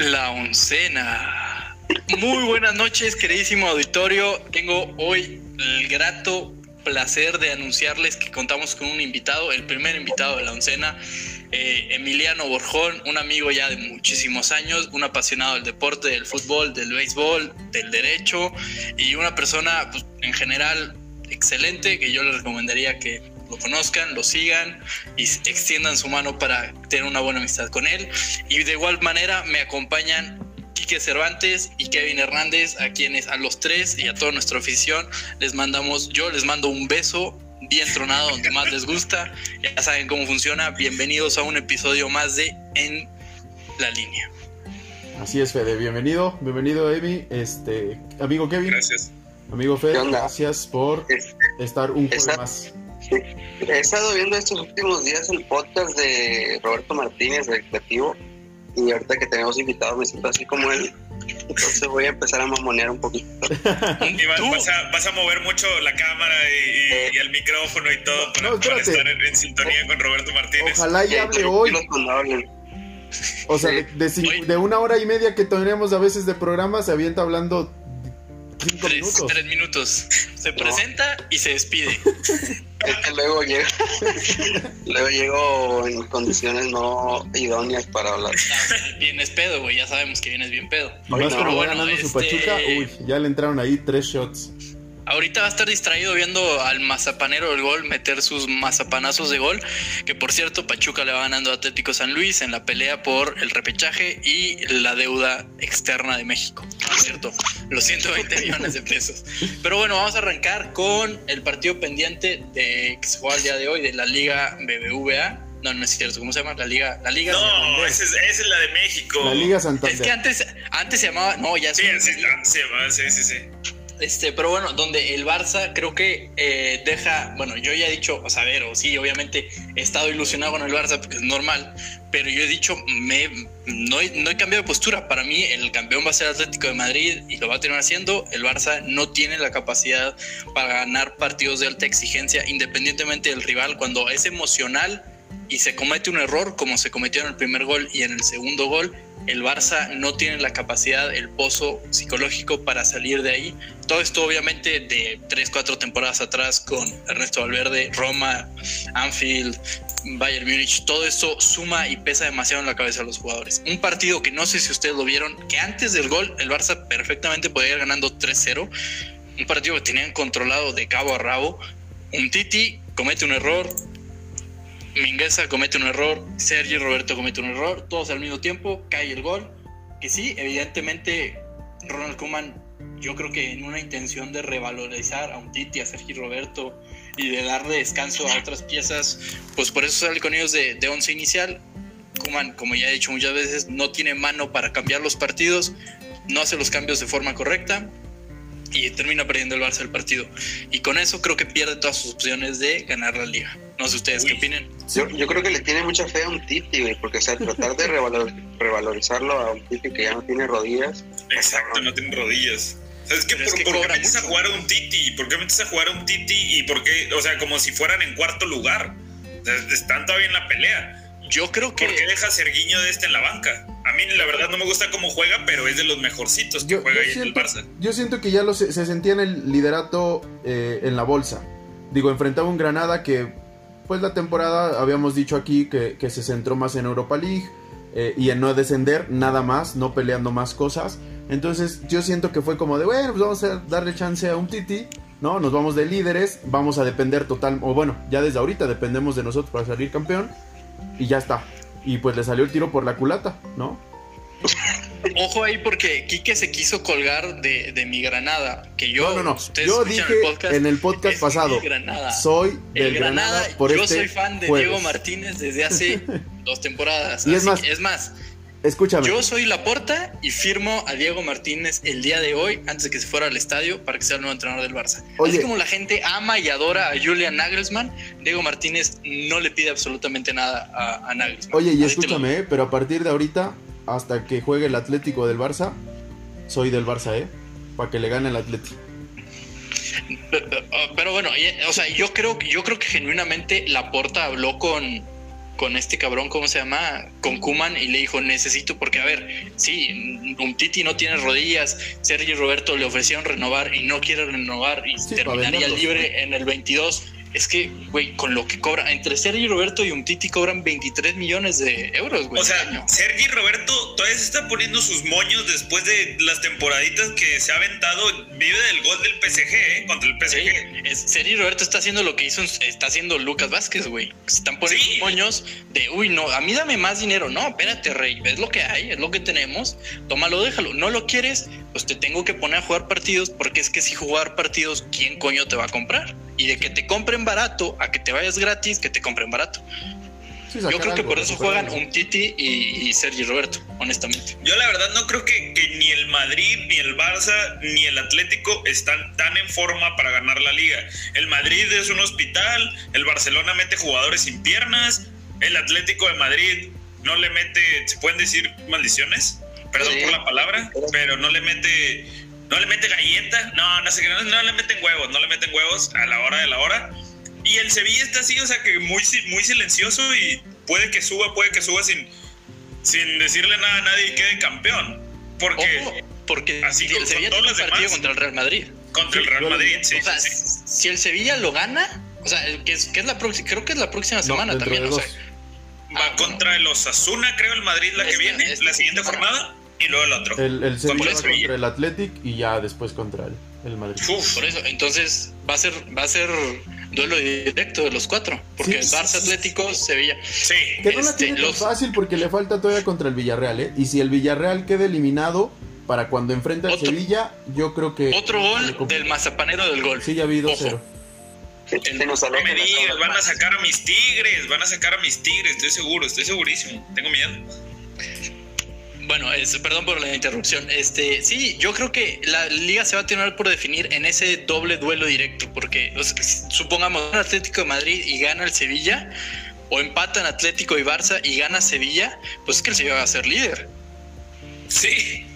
La oncena. Muy buenas noches, queridísimo auditorio. Tengo hoy el grato placer de anunciarles que contamos con un invitado, el primer invitado de la oncena, eh, Emiliano Borjón, un amigo ya de muchísimos años, un apasionado del deporte, del fútbol, del béisbol, del derecho y una persona pues, en general excelente que yo les recomendaría que lo conozcan, lo sigan y extiendan su mano para tener una buena amistad con él. Y de igual manera me acompañan Quique Cervantes y Kevin Hernández, a quienes a los tres y a toda nuestra afición les mandamos, yo les mando un beso bien tronado donde más les gusta. Ya saben cómo funciona. Bienvenidos a un episodio más de En la línea. Así es, Fede. Bienvenido, bienvenido, Amy. Este, amigo Kevin. Gracias. Amigo Fede, gracias por estar un poco más. He estado viendo estos últimos días el podcast de Roberto Martínez, del Creativo, y ahorita que tenemos invitados me siento así como él. Entonces voy a empezar a mamonear un poquito. vas, a, mover mucho la cámara y, el micrófono y todo para, estar en, sintonía con Roberto Martínez. Ojalá y hable hoy. O sea, de, de, una hora y media que tenemos a veces de programa, se avienta hablando tres, minutos. Se presenta y se despide. Es que luego llega, luego llego en condiciones no idóneas para hablar. vienes pedo, güey, ya sabemos que vienes bien pedo. pero bueno, su Pachuca, este uy, ya le entraron ahí tres shots. Ahorita va a estar distraído viendo al mazapanero del gol meter sus mazapanazos de gol. Que por cierto, Pachuca le va ganando a Atlético San Luis en la pelea por el repechaje y la deuda externa de México. Por cierto, los 120 millones de pesos. Pero bueno, vamos a arrancar con el partido pendiente de, que se juega el día de hoy de la Liga BBVA. No, no es cierto. ¿Cómo se llama? La Liga. La Liga no, esa es, la de México. La Liga Santander. Es que antes, antes se llamaba. No, ya sí, sí, sí, sí, sí. Este, pero bueno, donde el Barça creo que eh, deja, bueno, yo ya he dicho, o sea, a ver, o sí, obviamente he estado ilusionado con el Barça porque es normal, pero yo he dicho, me, no, no he cambiado de postura. Para mí, el campeón va a ser Atlético de Madrid y lo va a tener haciendo. El Barça no tiene la capacidad para ganar partidos de alta exigencia, independientemente del rival, cuando es emocional y se comete un error, como se cometió en el primer gol y en el segundo gol el Barça no tiene la capacidad, el pozo psicológico para salir de ahí. Todo esto obviamente de 3, 4 temporadas atrás con Ernesto Valverde, Roma, Anfield, Bayern Múnich, todo esto suma y pesa demasiado en la cabeza de los jugadores. Un partido que no sé si ustedes lo vieron, que antes del gol el Barça perfectamente podía ir ganando 3-0. Un partido que tenían controlado de cabo a rabo. Un Titi comete un error, Mingueza comete un error, Sergio Roberto comete un error, todos al mismo tiempo, cae el gol. Que sí, evidentemente, Ronald Koeman, yo creo que en una intención de revalorizar a un Titi, a Sergio Roberto y de darle descanso a otras piezas, pues por eso sale con ellos de, de once inicial. Koeman, como ya he dicho muchas veces, no tiene mano para cambiar los partidos, no hace los cambios de forma correcta y termina perdiendo el Barça el partido. Y con eso creo que pierde todas sus opciones de ganar la liga. No sé ustedes qué opinan. Yo, yo, creo que le tiene mucha fe a un Titi, güey, porque o sea, tratar de revalorizarlo a un Titi que ya no tiene rodillas. Exacto, no tiene rodillas. ¿Sabes qué? ¿Por, qué metes a jugar a un Titi? ¿Por qué metes a jugar a un Titi? Y por qué, o sea, como si fueran en cuarto lugar. O sea, están todavía en la pelea. Yo creo que. ¿Por qué deja Serguiño de este en la banca? A mí, la verdad, no me gusta cómo juega, pero es de los mejorcitos que juega ahí en el Barça. Yo siento que ya lo se, sentía en el liderato eh, en la bolsa. Digo, enfrentaba un Granada que, pues la temporada, habíamos dicho aquí que, se centró más en Europa League eh, y en no descender, nada más, no peleando más cosas. Entonces, yo siento que fue como de, bueno, pues vamos a darle chance a un Titi. ¿no? Nos vamos de líderes, vamos a depender total, o bueno, ya desde ahorita dependemos de nosotros para salir campeón y ya está. Y pues le salió el tiro por la culata, ¿no? Ojo ahí porque Quique se quiso colgar de, de mi Granada, que yo no, no, no. yo dije en el podcast pasado, soy del Granada, por yo este soy fan de Diego Martínez desde hace dos temporadas. Y es más, es más, Escúchame. Yo soy Laporta y firmo a Diego Martínez el día de hoy, antes de que se fuera al estadio, para que sea el nuevo entrenador del Barça. Así como la gente ama y adora a Julian Nagelsmann, Diego Martínez no le pide absolutamente nada a, Nagelsmann. Oye, y escúchame, pero a partir de ahorita, hasta que juegue el Atlético del Barça, soy del Barça, ¿eh? Para que le gane el Atlético. Pero, bueno, o sea, yo creo, yo creo que genuinamente Laporta habló con con este cabrón, ¿cómo se llama? Con Kuman y le dijo, necesito, porque a ver, sí, un Titi no tiene rodillas, Sergio Roberto le ofrecieron renovar y no quiere renovar y terminaría libre en el 22 es que, güey, con lo que cobra, entre Sergi Roberto y un Titi cobran 23 millones de euros, güey. O sea, Sergi Roberto todavía se está poniendo sus moños después de las temporaditas que se ha aventado. Vive del gol del PSG, ¿eh? Contra el PSG. Sí, Sergi Roberto está haciendo lo que hizo, está haciendo Lucas Vázquez, güey. Se están poniendo moños de, uy, no, a mí dame más dinero. No, espérate, rey, es lo que hay, es lo que tenemos. Tómalo, déjalo. No lo quieres, pues te tengo que poner a jugar partidos, porque es que si jugar partidos, ¿quién coño te va a comprar? Y de que te compren barato a que te vayas gratis, que te compren barato. Yo creo que por eso juegan un Titi y, Sergi Roberto, honestamente. Yo la verdad no creo que, ni el Madrid, ni el Barça, ni el Atlético están tan en forma para ganar la liga. El Madrid es un hospital, el Barcelona mete jugadores sin piernas, el Atlético de Madrid no le mete, ¿se pueden decir maldiciones? Perdón por la palabra, pero no le mete no le mete galleta, no, no sé qué, no, le meten huevos, no le meten huevos a la hora de la hora. Y el Sevilla está así, o sea que muy, muy silencioso y puede que suba, puede que suba sin, sin decirle nada a nadie y quede campeón. Porque, porque así el Sevilla tiene un partido contra el Real Madrid. Contra el Real Madrid, sí, o sea, Si el Sevilla lo gana, o sea, que es, que es la próxima, creo que es la próxima semana también, o sea, Va ah, contra el Osasuna, creo, el Madrid la que viene, la siguiente jornada y luego el otro. El, el Sevilla contra el Athletic y ya después contra el, el Madrid. por eso, entonces va a ser va a ser duelo directo de los cuatro, porque el Barça Atlético, Sevilla. Sí. Que no la este, tiene fácil porque le falta todavía contra el Villarreal, ¿eh? Y si el Villarreal queda eliminado para cuando enfrenta al Sevilla, yo creo que otro gol del mazapanero del gol. Sí, ya vi 2-0. no me digas, van a sacar a mis tigres, van a sacar a mis tigres, estoy seguro, estoy segurísimo, tengo miedo. Bueno, perdón por la interrupción. Este, sí, yo creo que la liga se va a tener por definir en ese doble duelo directo, porque supongamos un Atlético de Madrid y gana el Sevilla, o empatan Atlético y Barça y gana Sevilla, pues es que el Sevilla va a ser líder. Sí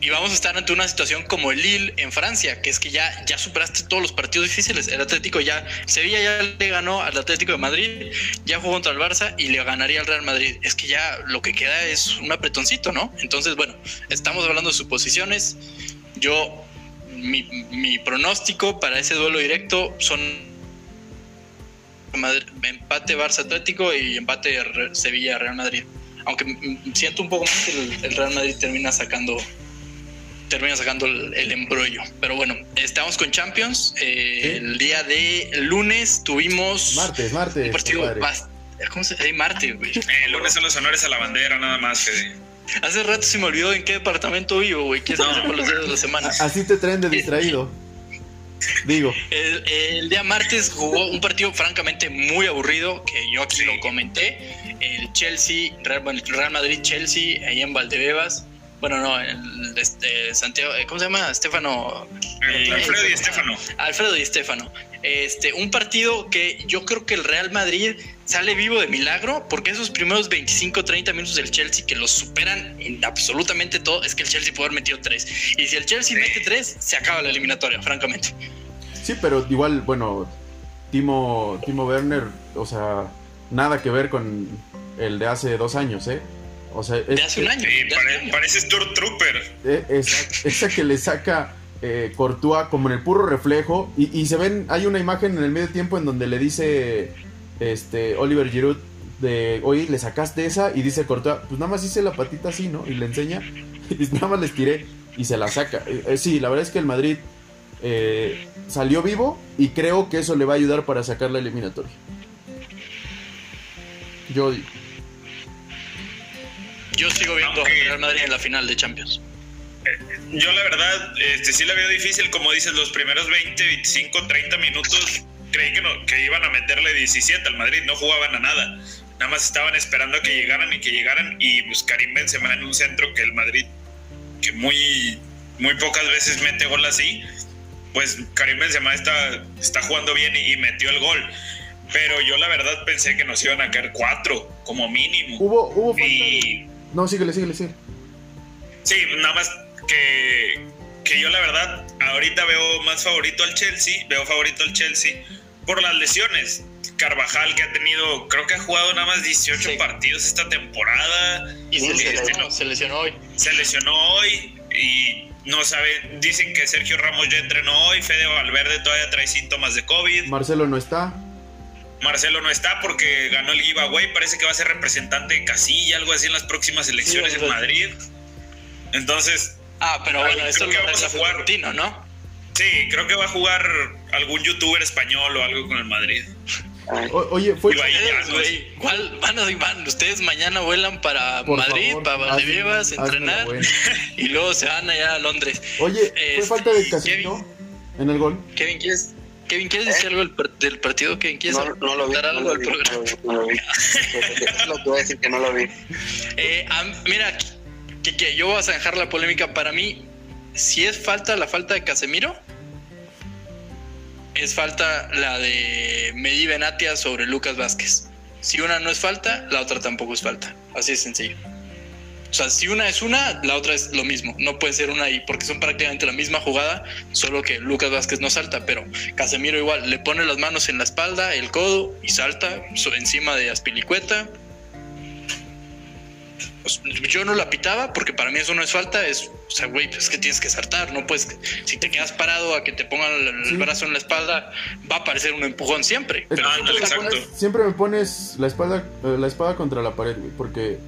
y vamos a estar ante una situación como el Lille en Francia, que es que ya, ya superaste todos los partidos difíciles. El Atlético ya, Sevilla ya le ganó al Atlético de Madrid, ya jugó contra el Barça y le ganaría al Real Madrid. Es que ya lo que queda es un apretoncito, ¿no? Entonces, bueno, estamos hablando de suposiciones. Yo, mi, pronóstico para ese duelo directo son empate Barça Atlético y empate Sevilla Real Madrid. Aunque siento un poco más que el Real Madrid termina sacando termina sacando el, embrollo. Pero bueno, estamos con Champions. Eh, el día de lunes tuvimos. Martes, martes. Un partido ¿Cómo se dice? Martes, güey. el lunes son los honores a la bandera, nada más. Hace rato se me olvidó en qué departamento vivo, güey. ¿Qué no. por los días de la semana? Así te traen de distraído. Digo. El, el, día martes jugó un partido francamente muy aburrido, que yo aquí lo comenté. El Chelsea, Real, Real Madrid-Chelsea, ahí en Valdebebas. Bueno, no, el, este, Santiago, eh, ¿cómo se llama? Estefano. Alfredo y Estefano. Alfredo y Estefano. Este, un partido que yo creo que el Real Madrid sale vivo de milagro, porque esos primeros 25, 30 minutos del Chelsea que los superan en absolutamente todo, es que el Chelsea puede haber metido tres. Y si el Chelsea mete tres, se acaba la eliminatoria, francamente. Sí, pero igual, bueno, Timo, Timo Werner, o sea, nada que ver con el de hace dos años, ¿eh? O sea, de hace un año. parece Trooper. Eh, esa, que le saca eh, Courtois como en el puro reflejo. Y, se ven, hay una imagen en el medio tiempo en donde le dice este Oliver Giroud de, oye, le sacaste esa. Y dice Courtois, pues nada más hice la patita así, ¿no? Y le enseña. Y nada más le estiré y se la saca. Eh, sí, la verdad es que el Madrid salió vivo y creo que eso le va a ayudar para sacar la eliminatoria. Yo digo. Yo sigo viendo a Real Madrid en la final de Champions. Yo la verdad, este, sí la veo difícil, como dices, los primeros 20, 25, 30 minutos creí que, no, que iban a meterle 17 al Madrid, no jugaban a nada. Nada más estaban esperando a que llegaran y que llegaran y pues Karim Benzema en un centro que el Madrid, que muy, muy pocas veces mete gol así, pues Karim Benzema está, está jugando bien y, metió el gol. Pero yo la verdad pensé que nos iban a caer cuatro, como mínimo. Hubo, hubo no, síguele, síguele, síguele. Sí, nada más que, que yo la verdad ahorita veo más favorito al Chelsea, veo favorito al Chelsea por las lesiones. Carvajal, que ha tenido, creo que ha jugado nada más 18 partidos esta temporada. Y se Este, lesionó, no- se lesionó hoy. se lesionó hoy y no sabe. Dicen que Sergio Ramos ya entrenó hoy. Fede Valverde todavía trae síntomas de COVID. Marcelo no está. Marcelo no está porque ganó el giveaway. Parece que va a ser representante de Casilla, algo así en las próximas elecciones Sí, en Madrid. Entonces, Ah, pero bueno, eso creo lo que vamos a jugar. Florentino, ¿no? sí, creo que va a jugar algún youtuber español o algo con el Madrid. O- oye, fue. Ibai Ustedes, ¿cuál van a van? Ustedes mañana vuelan para por Madrid, favor, para la entrenar y luego se van allá a Londres. Oye, ¿fue Este, falta de Kevin. Casemiro en el gol? Kevin, ¿quieres, Kevin, ¿quieres decir algo del, par- del partido? Kevin, ¿quieres no, no lo vi. dar No algo lo del vi, programa? no lo vi, no lo vi. Es lo que voy a decir que no lo vi. Eh, mira, que, que yo voy a zanjar la polémica. Para mí, si es falta la falta de Casemiro, es falta la de Medi Benatia sobre Lucas Vázquez. Si una no es falta, la otra tampoco es falta. Así de sencillo. O sea, si una es una, la otra es lo mismo. No puede ser una y porque son prácticamente la misma jugada, solo que Lucas Vázquez no salta, pero Casemiro igual le pone las manos en la espalda, el codo y salta encima de Aspilicueta. Pues, yo no la pitaba porque para mí eso no es falta, es, o sea, güey, pues es que tienes que saltar, no puedes, si te quedas parado a que te pongan el, el Sí. brazo en la espalda, va a parecer un empujón siempre. Pero me exacto. pones, siempre me pones la espalda, eh, la espada contra la pared, güey, porque,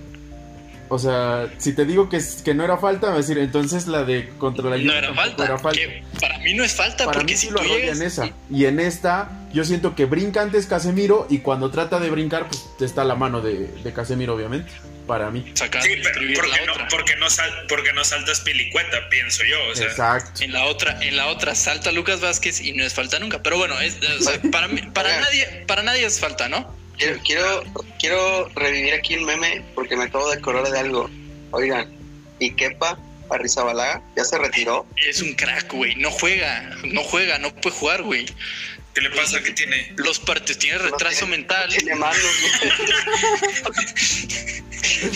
o sea, si te digo que, es- que no era falta, me vas a decir, entonces la de contra la no era falta, era falta. que para mí no es falta Para porque mí sí si lo llegas en esa. Y en esta, yo siento que brinca antes Casemiro y cuando trata de brincar, pues está la mano de, de Casemiro, obviamente. Para mí. sacar Sí, pero porque la no, otra. porque no, sal- porque no saltas pilicueta, pienso yo. O sea, Exacto. En la otra, en la otra salta Lucas Vázquez y no es falta nunca. Pero bueno, es, o sea, para mí, para nadie, para nadie es falta, ¿no? Quiero, quiero, quiero revivir aquí el meme porque me acabo de acordar de algo. Oigan, y Kepa Arrizabalaga ya se retiró. Es un crack, güey. No juega, no juega, no puede jugar, güey. ¿qué le pasa? ¿Qué tiene? Los partidos tiene No retraso tiene- mental. no Tiene manos.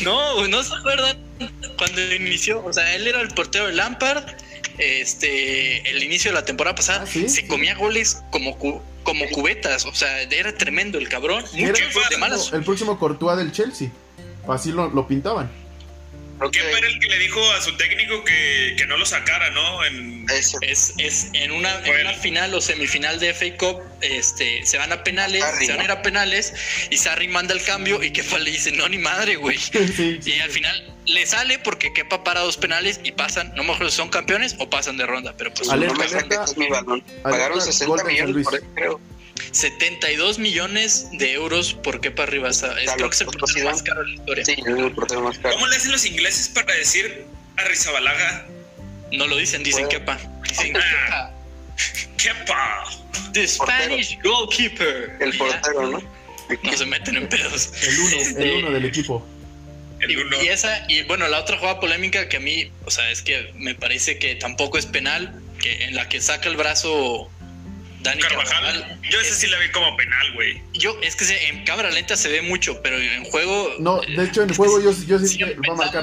No, no se acuerdan cuando inició. O sea, él era el portero de Lampard. Este, el inicio de la temporada pasada Ah, ¿sí? se comía goles como cu- como cubetas. O sea, era tremendo el cabrón. Era Mucho el de próximo- malas. el próximo Courtois del Chelsea. Así lo, lo pintaban. Creo ¿Quién que fue el que le dijo a su técnico que, que no lo sacara, no? En, ese. Es, es en una, en una final o semifinal de FA Cup, este, se van a penales, Sarri, se van a ir a penales y Sarri manda el cambio y Kepa le dice, no, ni madre, güey. sí, Y al final le sale porque Kepa para dos penales y pasan, no me acuerdo si son campeones o pasan de ronda, pero pues Alerta, no me alerta. saques mi balón. Pagaron Alerta, 60 gol de San millones por eso, creo. 72 millones de euros por Kepa Rivas. Es, creo que es el portero sí, más caro de la historia. Sí, es el portero más caro. ¿Cómo le hacen los ingleses para decir a Rizabalaga? No lo dicen, dicen Bueno. Kepa. Dicen Ah. Kepa. ¡Kepa! The Spanish goalkeeper. El portero, ¿no? No se meten en pedos. El uno, el uno del equipo. El Y, uno. y esa, y bueno, la otra jugada polémica que a mí, o sea, es que me parece que tampoco es penal, que en la que saca el brazo Dani Carvajal. Carvajal. Yo ese es- sí la vi como penal, güey. yo, es que se- en cámara lenta se ve mucho, pero en juego. No, eh, de hecho en juego yo, yo sí si que va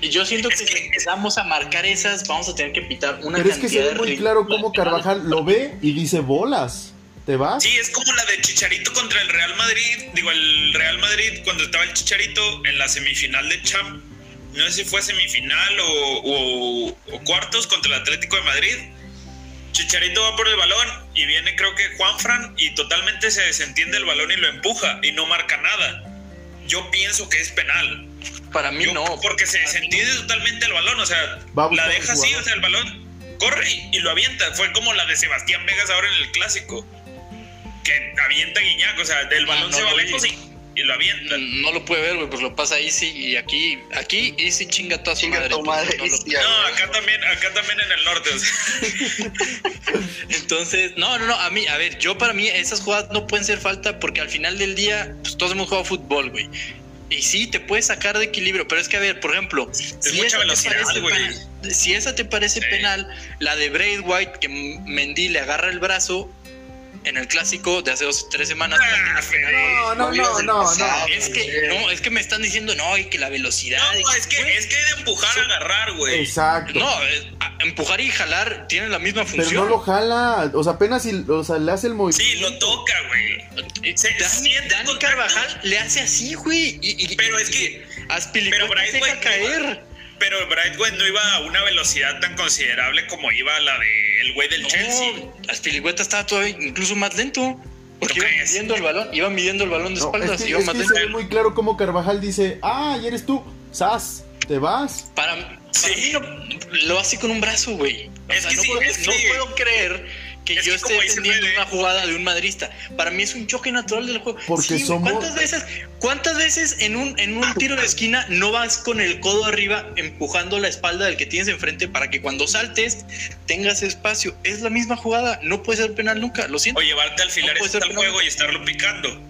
y Yo siento que Es si empezamos a marcar esas, vamos a tener que pitar una Pero es que se ve muy claro cómo. Carvajal lo ve y dice bolas. ¿Te vas? Sí, es como la de Chicharito contra el Real Madrid. Digo, el Real Madrid cuando estaba el Chicharito en la semifinal de Champ. No sé si fue semifinal o, o- o cuartos contra el Atlético de Madrid. Chicharito va por el balón y viene creo que Juanfran y totalmente se desentiende el balón y lo empuja y no marca nada. Yo pienso que es penal. Para mí Yo- no. Porque se desentiende no. totalmente el balón. O sea, la deja así, o sea, el balón corre y, y lo avienta. Fue como la de Sebastián Vegas ahora en el clásico. Que avienta Guiñac, o sea, el Ah, balón no se va lejos y, y lo avienta. No lo puede ver, güey, pues lo pasa Easy y aquí, aquí Easy chinga toda su Chinga madre. no lo- Easy. No, acá también, acá también en el norte. o sea. Entonces, no, no, no, a mí, a ver, yo para mí esas jugadas no pueden ser falta porque al final del día, pues todos hemos jugado fútbol, güey. Y sí, te puedes sacar de equilibrio, pero es que, a ver, por ejemplo, si mucha esa parece penal- si esa te parece Sí. penal, la de Braid White, que Mendy le agarra el brazo en el clásico de hace dos, tres semanas. Ah. No, no, no, no, no. Es que, no, es que me están diciendo, no, y que la velocidad. No, es que es que de empujar a agarrar, güey. Exacto. No, ah, empujar y jalar tienen la misma Pero función. no lo jala, o sea, apenas si, o sea, le hace el movimiento. Sí, lo toca, güey. Eh, Dani. Carvajal le hace así, güey. y- y- Pero es que- Aspilicueta pero se deja caer. Pero Brightway no iba a una velocidad tan considerable como iba la de el güey del Chelsea. No, Aspilicueta estaba todavía incluso más lento. Porque ¿Tú iba midiendo el balón, iba midiendo el balón de No, espaldas, es que, iba es más que lento. se ve muy claro cómo Carvajal dice, ah, y eres tú, Sas, te vas. Para, para Sí. mí no, lo hace con un brazo, güey. O Es sea, que no, sí, puedo, es no que- puedo creer que es yo que esté defendiendo una jugada de un madrista. Para mí es un choque natural del juego. Porque Sí, somos- ¿Cuántas veces, cuántas veces en un, en un tiro de esquina no vas con el codo arriba empujando la espalda del que tienes enfrente para que cuando saltes tengas espacio? Es la misma jugada. No puede ser penal nunca. Lo siento. O llevarte al filar No puede ser al juego y estarlo picando.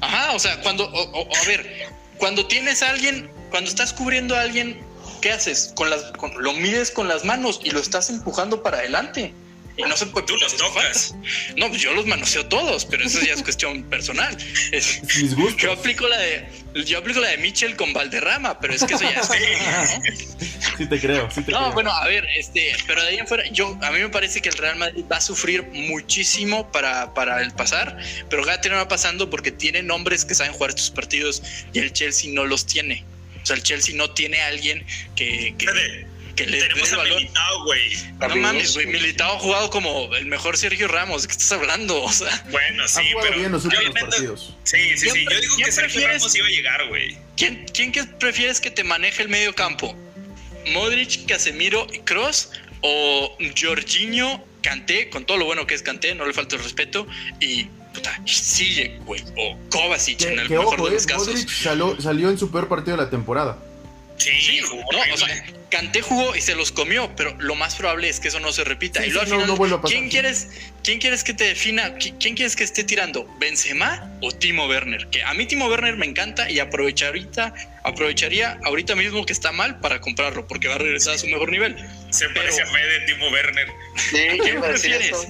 Ajá, o sea, cuando, o- o- a ver, cuando tienes a alguien, cuando estás cubriendo a alguien, ¿qué haces? Con las, con- lo mides con las manos y lo estás empujando para adelante. Y no se puede Tú los tocas. No, pues yo los manoseo todos, pero eso ya es cuestión personal. Es- yo aplico la de, yo aplico la de Mitchell con Valderrama, pero es que eso ya es. Sí te creo, sí te No, creo. bueno, a ver, este, pero de ahí en fuera, yo, a mí me parece que el Real Madrid va a sufrir muchísimo para, para el pasar, pero Gatti no va pasando porque tiene nombres que saben jugar estos partidos y el Chelsea no los tiene. O sea, el Chelsea no tiene a alguien que, que le Tenemos el a valor. Militao, güey. No mames, güey, Militao ha jugado como el mejor Sergio Ramos, ¿de qué estás hablando? O sea, Bueno, sí, ha pero bien los últimos partidos. Sí, sí, sí. ¿Quién pre- Yo digo que Sergio prefieres? Ramos iba a llegar, güey. ¿quién, quién que prefieres que te maneje el medio campo? ¿Modric, Casemiro y Cross? ¿O Jorginho, Kanté, con todo lo bueno que es Kanté, no le falta el respeto, y puta, Ziyech, güey, o Kovacic en el que mejor ojo, de eh, los casos. Modric salió, salió en su peor partido de la temporada. Sí, Sí, jugó no, o sea, Kanté jugó y se los comió, pero lo más probable es que eso no se repita. Sí, y luego sí, al final, no. ¿quién quieres, ¿quién quieres que te defina? ¿Qui- ¿Quién quieres que esté tirando? ¿Benzema o Timo Werner? Que a mí Timo Werner me encanta y aprovechar ahorita, aprovecharía ahorita mismo que está mal para comprarlo, porque va a regresar a su mejor nivel. Se parece a Fede Timo Werner. ¿Quién prefieres?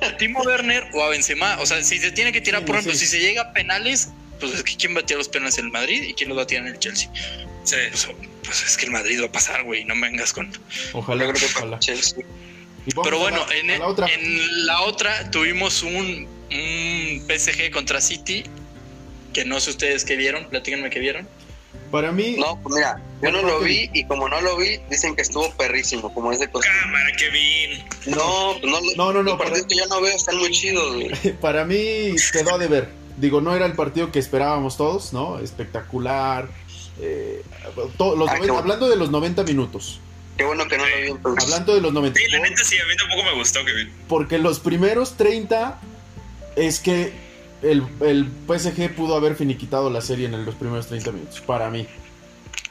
¿A Timo Werner o a Benzema? O sea, si se tiene que tirar, Sí, por ejemplo, sí. si se llega a penales, pues es que ¿quién va a tirar los penales en el Madrid y quién los va a tirar en el Chelsea? Sí. Pues, pues es que el Madrid va a pasar, güey, no me vengas con... Ojalá, creo que ojalá. Chelsea. Pero bueno, la- en, la otra. en la otra tuvimos un, un PSG contra City, que no sé ustedes qué vieron, platíquenme qué vieron. Para mí, No, pues mira, yo no lo vi y como no lo vi, dicen que estuvo perrísimo, como es de costumbre. Cámara, Kevin. No, pues no, No, no, no, Los partidos que yo no veo están muy chidos, güey. para mí quedó a deber. Digo, no era el partido que esperábamos todos, ¿no? Espectacular. Eh, to- los Ah, 90 qué bueno. hablando de los 90 minutos. Qué bueno que no lo vi entonces. Hablando de los 90 Sí, la neta sí, a mí tampoco me gustó, Kevin. Porque los primeros 30 es que el, el PSG pudo haber finiquitado la serie en los primeros 30 minutos, para mí.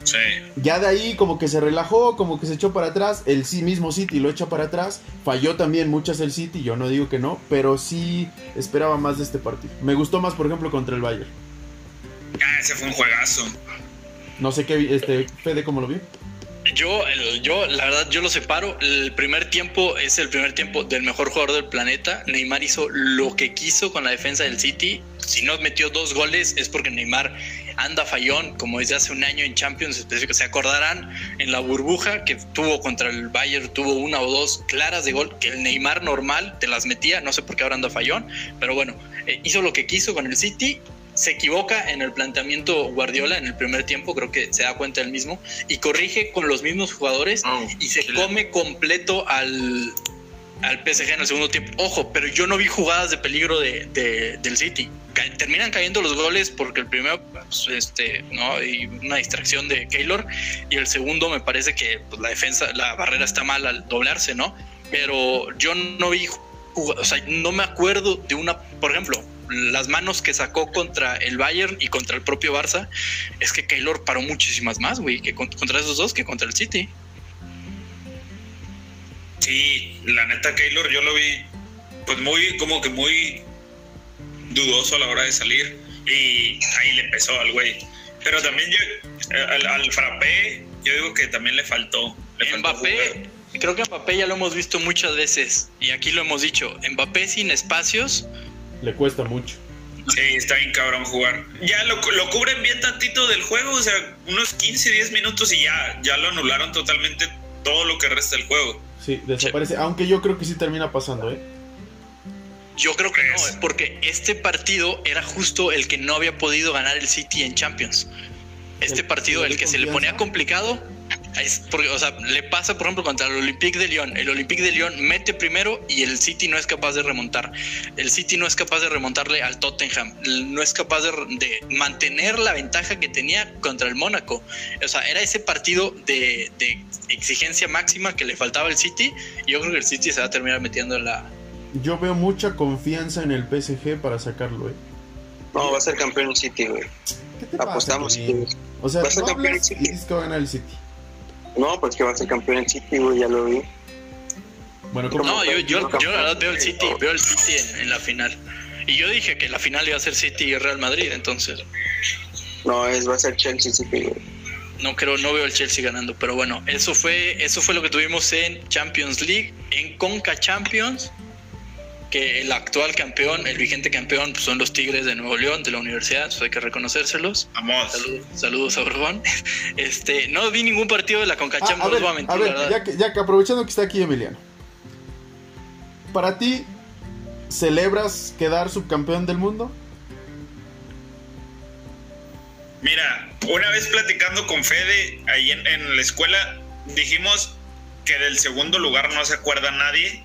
Sí. Ya de ahí como que se relajó, como que se echó para atrás, el sí mismo City lo echa para atrás, falló también muchas el City, yo no digo que no, pero sí esperaba más de este partido. Me gustó más, por ejemplo, contra el Bayern. Ah, ese fue un juegazo. No sé qué, este, Fede, ¿cómo lo vio? Yo, yo, la verdad, yo lo separo. El primer tiempo es el primer tiempo del mejor jugador del planeta. Neymar hizo lo que quiso con la defensa del City. Si no metió dos goles es porque Neymar anda fallón, como desde hace un año en Champions específico. Se acordarán en la burbuja que tuvo contra el Bayern, tuvo una o dos claras de gol que el Neymar normal te las metía. No sé por qué ahora anda fallón, pero bueno, eh, hizo lo que quiso con el City. Se equivoca en el planteamiento Guardiola en el primer tiempo, creo que se da cuenta él mismo, y corrige con los mismos jugadores Oh, y se come completo al, al PSG en el segundo tiempo. Ojo, pero yo no vi jugadas de peligro de, de- del City. Terminan cayendo los goles porque el primero, pues, este, no, y una distracción de Keylor, y el segundo me parece que pues, la defensa, la barrera está mal al doblarse, ¿no? Pero yo no vi, o sea, no me acuerdo de una, por ejemplo, las manos que sacó contra el Bayern y contra el propio Barça, es que Keylor paró muchísimas más, güey, que con- contra esos dos que contra el City. Sí, la neta, Keylor, yo lo vi, pues muy, como que muy dudoso a la hora de salir. Y ahí le empezó al güey. Pero también yo, eh, al, al Frappé, yo digo que también le faltó. Le faltó Mbappé, creo que Mbappé ya lo hemos visto muchas veces y aquí lo hemos dicho. Mbappé sin espacios, Le cuesta mucho. Sí, está bien cabrón jugar. Ya lo, lo cubren bien tantito del juego, o sea, unos 15, 10 minutos y ya, ya lo anularon totalmente todo lo que resta del juego. Sí, desaparece. Aunque yo creo que sí termina pasando, ¿eh? Yo creo que no, ¿eh? porque este partido era justo el que no había podido ganar el City en Champions. Este ¿El- partido, el el que se le ponía complicado, es porque, o sea, le pasa, por ejemplo, contra el Olympique de Lyon. El Olympique de Lyon mete primero y el City no es capaz de remontar. El City no es capaz de remontarle al Tottenham. No es capaz de, de mantener la ventaja que tenía contra el Mónaco. O sea, era ese partido de, de exigencia máxima que le faltaba al City. Y yo creo que el City se va a terminar metiendo en la, Yo veo mucha confianza en el PSG para sacarlo, ¿eh? No, va a ser campeón el City, güey. ¿Qué te pasa, Apostamos. Kevin? O sea, Va a ser tú campeón el y City. dices que va a ganar el City. No, pues que va a ser campeón el City, güey, ya lo vi. Bueno, ¿cómo? No, yo, yo, Campeón. yo la verdad veo el City, veo el City en, en la final. Y yo dije que la final iba a ser City y Real Madrid, entonces No, es, va a ser Chelsea City, güey. no creo, no veo el Chelsea ganando. Pero bueno, eso fue, eso fue lo que tuvimos en Champions League, en Conca Champions, que el actual campeón, el vigente campeón, pues, son los Tigres de Nuevo León, de la universidad, eso hay que reconocérselos. Vamos. Saludos, saludos a Borbón. Este, no vi ningún partido de la Conca Ah, a ver, no voy a mentir, a ver, la verdad. ya que, ya que aprovechando que está aquí Emiliano. ¿Para ti celebras quedar subcampeón del mundo? Mira, una vez platicando con Fede ahí en, en la escuela, dijimos que del segundo lugar no se acuerda nadie.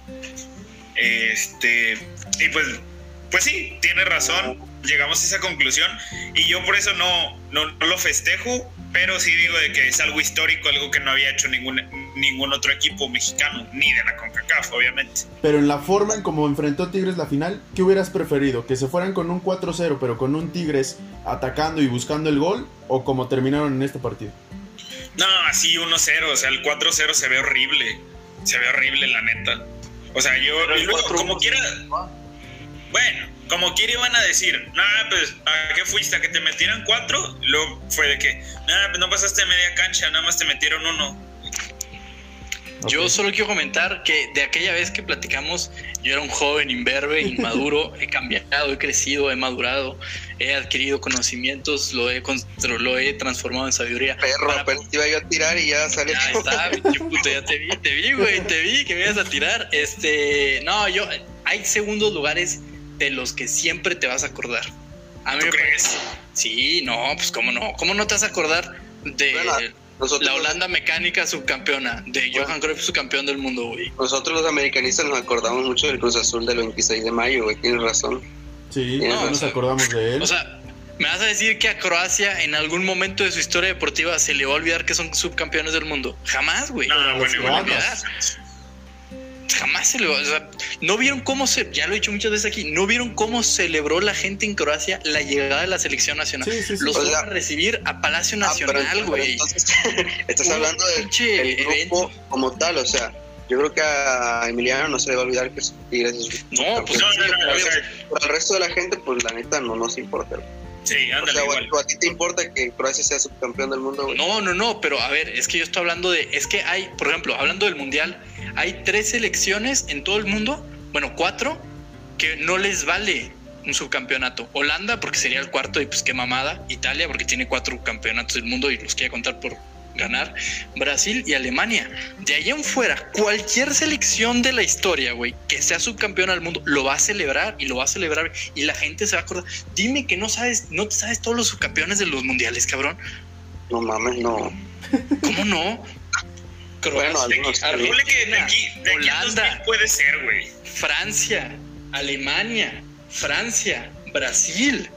Este, y pues, pues sí, tiene razón. Llegamos a esa conclusión. Y yo por eso no, no, no lo festejo, pero sí digo de que es algo histórico, algo que no había hecho ningún, ningún otro equipo mexicano, ni de la CONCACAF, obviamente. Pero en la forma en como enfrentó Tigres la final, ¿qué hubieras preferido? ¿Que se fueran con un 4-0 pero con un Tigres atacando y buscando el gol? ¿O como terminaron en este partido? No, así 1-0, o sea, el 4-0 se ve horrible. Se ve horrible, la neta. O sea, yo, y luego, 4-1 como quiera, bueno, como quiera iban a decir, nada, pues, ¿a qué fuiste? ¿A que te metieran cuatro? Luego fue de que, nada, pues no pasaste media cancha, nada más te metieron uno. Yo solo quiero comentar que de aquella vez que platicamos, yo era un joven imberbe, inmaduro, he cambiado, he crecido, he madurado, he adquirido conocimientos, lo he, lo he transformado en sabiduría. Perro, Para- apenas te iba yo a tirar y ya sale. Ya está, puto, ya te vi, te vi, güey, te vi que me ibas a tirar. Este, no, yo, hay segundos lugares de los que siempre te vas a acordar. A mí ¿Tú me crees? parece. Sí, no, pues cómo no, cómo no te vas a acordar de Bueno, Nosotros, la Holanda mecánica subcampeona, de Bueno. Johan Cruyff subcampeón del mundo, güey. nosotros los americanistas nos acordamos mucho del Cruz Azul del 26 de mayo, güey, tienes razón. Sí, No, no, nos acordamos de él. O sea, ¿me vas a decir que a Croacia en algún momento de su historia deportiva se le va a olvidar que son subcampeones del mundo? Jamás, güey. No, los bueno. Jamás se le va. O sea, no vieron cómo se. Ya lo he dicho muchas veces aquí. No vieron cómo celebró la gente en Croacia la llegada de la selección nacional. sí, sí, sí. Los sea, a recibir a Palacio Ah, Nacional, güey. entonces, estás hablando del, del grupo evento. como tal, o sea, yo creo que a Emiliano no se le va a olvidar que es No, pues No, no, no, o obvio. sea, Pero al resto de la gente, pues la neta no nos importa. Sí, O sea, igual. ¿a ti te importa que Croacia sea subcampeón del mundo, güey? No, no, no, pero a ver, es que yo estoy hablando de, es que hay, por ejemplo, hablando del mundial, hay tres selecciones en todo el mundo, bueno, cuatro, que no les vale un subcampeonato. Holanda, porque sería el cuarto y pues qué mamada. Italia, porque tiene cuatro campeonatos del mundo y los quiere contar por ganar. Brasil y Alemania. De ahí en fuera, cualquier selección de la historia, güey, que sea subcampeona del mundo, lo va a celebrar y lo va a celebrar y la gente se va a acordar. Dime que no sabes, no te sabes todos los subcampeones de los mundiales, cabrón. No mames, no. ¿Cómo no? Bueno, Croacia, algunos- Ponle que de aquí, de aquí al Holanda, 2000 puede ser, güey. Francia, Alemania, Francia, Brasil.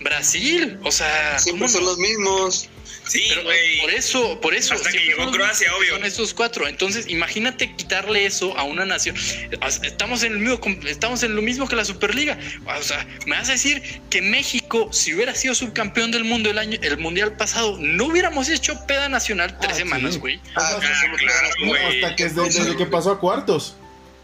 Brasil, o sea, Siempre ¿cómo son no? los mismos. Sí, Pero güey. por eso, por eso. Hasta que siempre llegó son los Croacia, mismos, obvio. Son esos cuatro. Entonces, imagínate quitarle eso a una nación. Estamos en el mismo, estamos en lo mismo que la Superliga. O sea, me vas a decir que México, si hubiera sido subcampeón del mundo el año, el mundial pasado, no hubiéramos hecho peda nacional tres Ah, semanas, sí. güey. Ah, Ah, claro, güey. Hasta que desde, desde que pasó a cuartos.